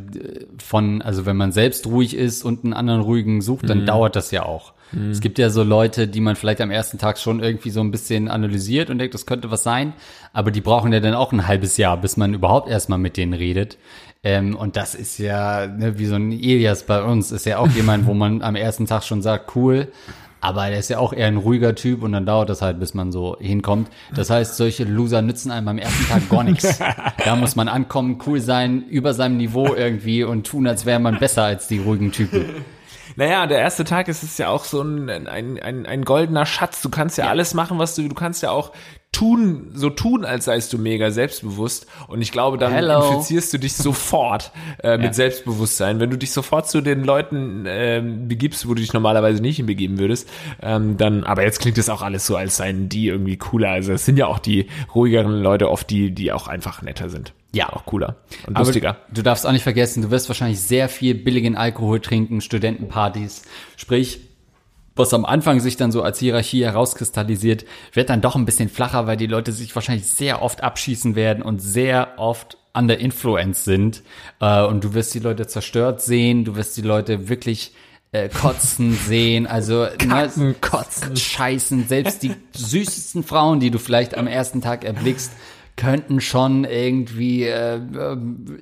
von, also wenn man selbst ruhig ist und einen anderen ruhigen sucht, dann dauert das ja auch. Es gibt ja so Leute, die man vielleicht am ersten Tag schon irgendwie so ein bisschen analysiert und denkt, das könnte was sein. Aber die brauchen ja dann auch ein halbes Jahr, bis man überhaupt erstmal mit denen redet. Ähm, und das ist ja, ne, wie so ein Elias bei uns, ist ja auch jemand, wo man am ersten Tag schon sagt, cool. Aber der ist ja auch eher ein ruhiger Typ und dann dauert das halt, bis man so hinkommt. Das heißt, solche Loser nützen einem am ersten Tag gar nichts. Da muss man ankommen, cool sein, über seinem Niveau irgendwie und tun, als wäre man besser als die ruhigen Typen. Naja, der erste Tag ist es ja auch so ein, ein, ein, ein goldener Schatz. Du kannst ja, alles machen, was du, du kannst ja auch tun, so tun, als seist du mega selbstbewusst. Und ich glaube, dann Hello. infizierst du dich sofort äh, mit Ja. Selbstbewusstsein. Wenn du dich sofort zu den Leuten ähm, begibst, wo du dich normalerweise nicht hinbegeben würdest, ähm, dann, aber jetzt klingt es auch alles so, als seien die irgendwie cooler. Also es sind ja auch die ruhigeren Leute oft die, die auch einfach netter sind. Ja. Auch cooler und Aber lustiger. du darfst auch nicht vergessen, du wirst wahrscheinlich sehr viel billigen Alkohol trinken, Studentenpartys. Sprich, was am Anfang sich dann so als Hierarchie herauskristallisiert, wird dann doch ein bisschen flacher, weil die Leute sich wahrscheinlich sehr oft abschießen werden und sehr oft under influence sind. Äh, und du wirst die Leute zerstört sehen, du wirst die Leute wirklich äh, kotzen sehen, also Kacken, kotzen, scheißen. Selbst die süßesten Frauen, die du vielleicht am ersten Tag erblickst, könnten schon irgendwie äh,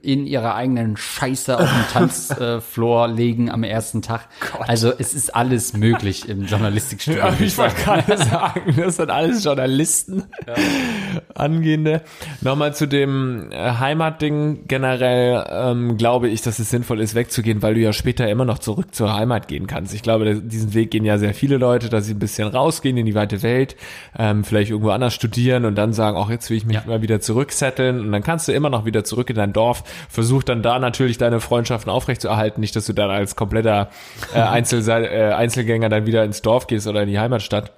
in ihrer eigenen Scheiße auf den Tanzfloor legen am ersten Tag. Also es ist alles möglich im Journalistikstudium. Ja, ich wollte gerade sagen, das sind alles Journalisten, Angehende. Nochmal zu dem äh, Heimatding generell ähm, glaube ich, dass es sinnvoll ist, wegzugehen, weil du ja später immer noch zurück zur Heimat gehen kannst. Ich glaube, diesen Weg gehen ja sehr viele Leute, dass sie ein bisschen rausgehen in die weite Welt, ähm, vielleicht irgendwo anders studieren und dann sagen, auch jetzt will ich mich Ja. mal wieder zurücksetteln und dann kannst du immer noch wieder zurück in dein Dorf, versuch dann da natürlich deine Freundschaften aufrechtzuerhalten, nicht, dass du dann als kompletter äh, Einzel äh, Einzelgänger dann wieder ins Dorf gehst oder in die Heimatstadt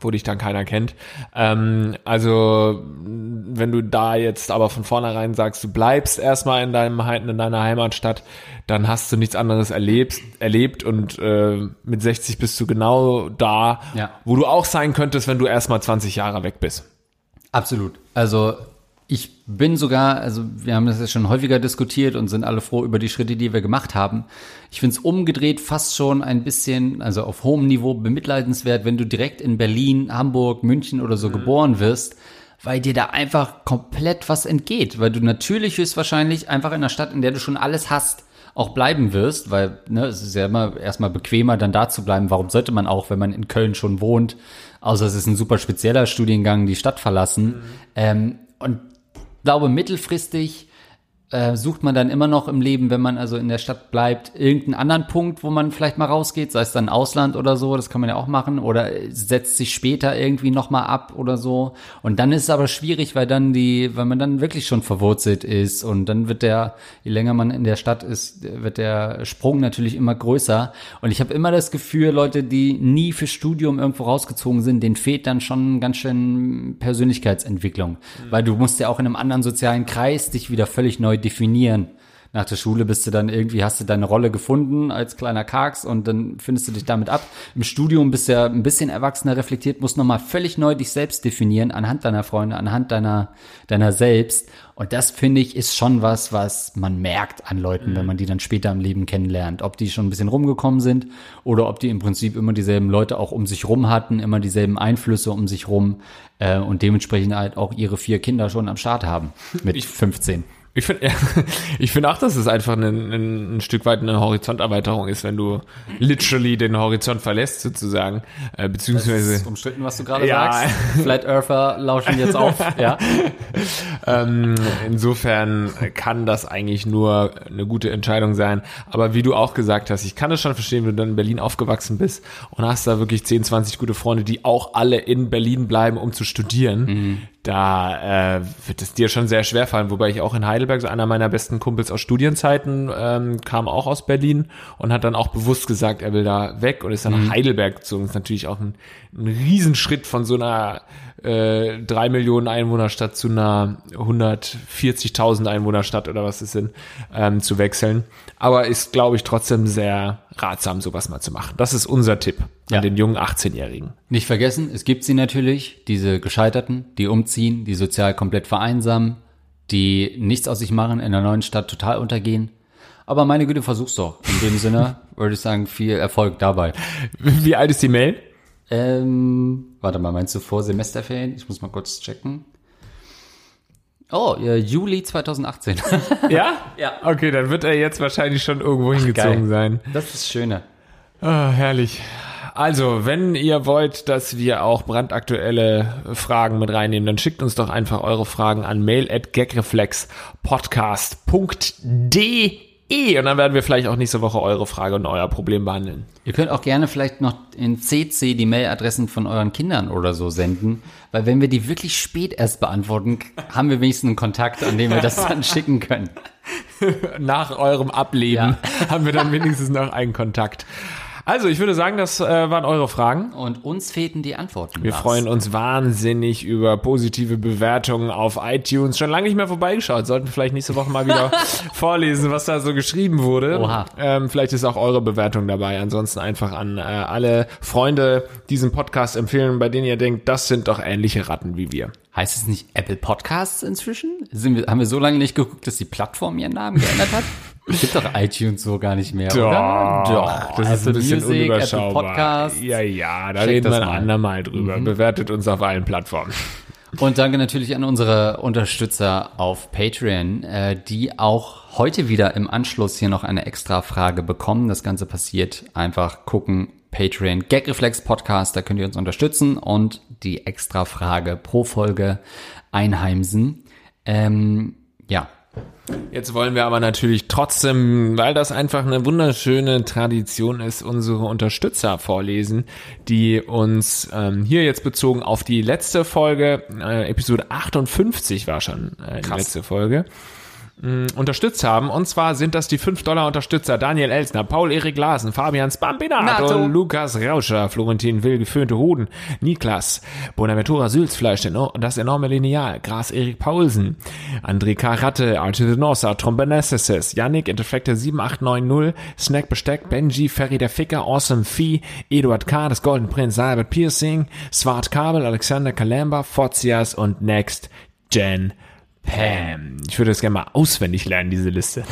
wo dich dann keiner kennt. Ähm, also wenn du da jetzt aber von vornherein sagst, du bleibst erstmal in deinem in deiner Heimatstadt, dann hast du nichts anderes erlebt, erlebt und äh, mit 60 bist du genau da, Ja. wo du auch sein könntest, wenn du erstmal 20 Jahre weg bist. Absolut. Also ich bin sogar, also wir haben das ja schon häufiger diskutiert und sind alle froh über die Schritte, die wir gemacht haben. Ich finde es umgedreht fast schon ein bisschen, also auf hohem Niveau bemitleidenswert, wenn du direkt in Berlin, Hamburg, München oder so geboren wirst, weil dir da einfach komplett was entgeht, weil du natürlich höchstwahrscheinlich einfach in einer Stadt, in der du schon alles hast, auch bleiben wirst, weil ne, es ist ja immer erstmal bequemer, dann da zu bleiben. Warum sollte man auch, wenn man in Köln schon wohnt, außer es ist ein super spezieller Studiengang, die Stadt verlassen? Mhm. Ähm, und glaube, mittelfristig äh, sucht man dann immer noch im Leben, wenn man also in der Stadt bleibt, irgendeinen anderen Punkt, wo man vielleicht mal rausgeht, sei es dann Ausland oder so, das kann man ja auch machen, oder setzt sich später irgendwie nochmal ab oder so. Und dann ist es aber schwierig, weil dann die, weil man dann wirklich schon verwurzelt ist und dann wird der, je länger man in der Stadt ist, wird der Sprung natürlich immer größer. Und ich habe immer das Gefühl, Leute, die nie für Studium irgendwo rausgezogen sind, denen fehlt dann schon ganz schön Persönlichkeitsentwicklung, mhm. weil du musst ja auch in einem anderen sozialen Kreis dich wieder völlig neu definieren. Nach der Schule bist du dann irgendwie, hast du deine Rolle gefunden als kleiner Karks und dann findest du dich damit ab. Im Studium bist du ja ein bisschen erwachsener reflektiert, musst nochmal völlig neu dich selbst definieren, anhand deiner Freunde, anhand deiner, deiner selbst. Und das finde ich ist schon was, was man merkt an Leuten, mhm. wenn man die dann später im Leben kennenlernt. Ob die schon ein bisschen rumgekommen sind oder ob die im Prinzip immer dieselben Leute auch um sich rum hatten, immer dieselben Einflüsse um sich rum äh, und dementsprechend halt auch ihre vier Kinder schon am Start haben mit ich, 15. Ich finde ich finde auch, dass es einfach ein, ein, ein, Stück weit eine Horizonterweiterung ist, wenn du literally den Horizont verlässt, sozusagen. Äh, beziehungsweise. Das ist umstritten, was du gerade ja. sagst. Flat Earther lauschen jetzt auf, ja. ähm, insofern kann das eigentlich nur eine gute Entscheidung sein. Aber wie du auch gesagt hast, ich kann es schon verstehen, wenn du dann in Berlin aufgewachsen bist und hast da wirklich 10, 20 gute Freunde, die auch alle in Berlin bleiben, um zu studieren. Mhm da äh, wird es dir schon sehr schwer fallen. Wobei ich auch in Heidelberg, so einer meiner besten Kumpels aus Studienzeiten, ähm, kam auch aus Berlin und hat dann auch bewusst gesagt, er will da weg und ist dann mhm. nach Heidelberg gezogen. Das ist natürlich auch ein, ein Riesenschritt von so einer äh, drei Millionen Einwohnerstadt zu einer 140.000 Einwohnerstadt oder was es sind, ähm, zu wechseln. Aber ist, glaube ich, trotzdem sehr ratsam, sowas mal zu machen. Das ist unser Tipp ja. an den jungen 18-Jährigen. Nicht vergessen, es gibt sie natürlich, diese Gescheiterten, die umziehen, die sozial komplett vereinsamen, die nichts aus sich machen, in der neuen Stadt total untergehen. Aber meine Güte, versuch's doch. In dem Sinne würde ich sagen, viel Erfolg dabei. Wie alt ist die Mail? Ähm, warte mal, meinst du vor Semesterferien? Ich muss mal kurz checken. Oh, Juli 2018. ja? Ja. Okay, dann wird er jetzt wahrscheinlich schon irgendwo Ach, hingezogen geil. sein. Das ist das Schöne. Oh, herrlich. Also, wenn ihr wollt, dass wir auch brandaktuelle Fragen mit reinnehmen, dann schickt uns doch einfach eure Fragen an mail at gagreflexpodcast.de E. Und dann werden wir vielleicht auch nächste Woche eure Frage und euer Problem behandeln. Ihr könnt auch gerne vielleicht noch in CC die Mailadressen von euren Kindern oder so senden, weil wenn wir die wirklich spät erst beantworten, haben wir wenigstens einen Kontakt, an dem wir das dann schicken können. Nach eurem Ableben ja. haben wir dann wenigstens noch einen Kontakt. Also, ich würde sagen, das äh, waren eure Fragen. Und uns fehlten die Antworten. Wir Lars. freuen uns wahnsinnig über positive Bewertungen auf iTunes. Schon lange nicht mehr vorbeigeschaut. Sollten vielleicht nächste Woche mal wieder vorlesen, was da so geschrieben wurde. Oha. Ähm, vielleicht ist auch eure Bewertung dabei. Ansonsten einfach an äh, alle Freunde diesen Podcast empfehlen, bei denen ihr denkt, das sind doch ähnliche Ratten wie wir. Heißt es nicht Apple Podcasts inzwischen? Sind wir, haben wir so lange nicht geguckt, dass die Plattform ihren Namen geändert hat? Es gibt doch iTunes so gar nicht mehr, doch, oder? Doch, das ist ein bisschen Music, unüberschaubar. Podcast. Ja, ja, da reden wir ein andermal drüber. Mhm. Bewertet uns auf allen Plattformen. Und danke natürlich an unsere Unterstützer auf Patreon, äh, die auch heute wieder im Anschluss hier noch eine extra Frage bekommen. Das Ganze passiert einfach gucken Patreon Gagreflex Podcast, da könnt ihr uns unterstützen und die extra Frage pro Folge einheimsen. Ähm, ja, Jetzt wollen wir aber natürlich trotzdem, weil das einfach eine wunderschöne Tradition ist, unsere Unterstützer vorlesen, die uns ähm, hier jetzt bezogen auf die letzte Folge, äh, Episode 58 war schon äh, die letzte Folge, mh, unterstützt haben. Und zwar sind das die 5-Dollar-Unterstützer Daniel Elsner, Paul-Erik Larsen, Fabian Spampinato, Lukas Rauscher, Florentin Will, geföhnte Hoden, Niklas, Bonaventura Sülzfleisch, das enorme Lineal, Gras Erik Paulsen, André Karatte, Nossa, Trombonesses, Yannick, Interflector 7890, Snack Besteck, Benji, Ferry der Ficker, Awesome Fee, Eduard K., das Golden Prince, Albert Piercing, Swart Kabel, Alexander Kalamba, Forzias und Next Gen Pam. Ich würde das gerne mal auswendig lernen, diese Liste.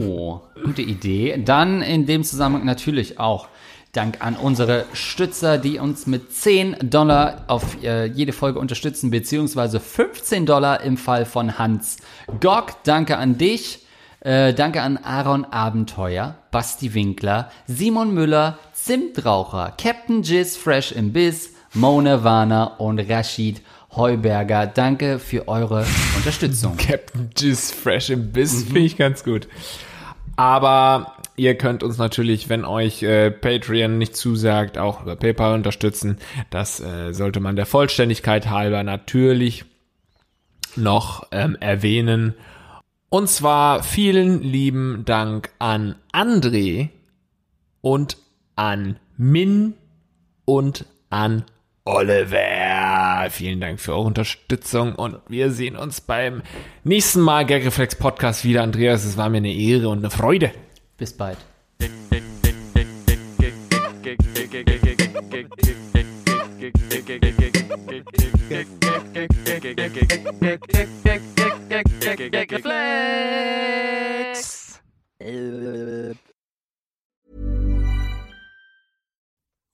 Oh, gute Idee. Dann in dem Zusammenhang natürlich auch Dank an unsere Stützer, die uns mit 10 Dollar auf äh, jede Folge unterstützen, beziehungsweise 15 Dollar im Fall von Hans Gock. Danke an dich. Äh, danke an Aaron Abenteuer, Basti Winkler, Simon Müller, Zimtraucher, Captain Jizz Fresh im Biss, Mona Warner und Rashid Heuberger. Danke für eure Unterstützung. Captain Jizz Fresh im Biss finde ich ganz gut. Aber ihr könnt uns natürlich, wenn euch äh, Patreon nicht zusagt, auch über PayPal unterstützen. Das äh, sollte man der Vollständigkeit halber natürlich noch ähm, erwähnen. Und zwar vielen lieben Dank an André und an Min und an Oliver. Vielen Dank für eure Unterstützung und wir sehen uns beim nächsten Mal Gagreflex Podcast wieder. Andreas, es war mir eine Ehre und eine Freude. Bis bald.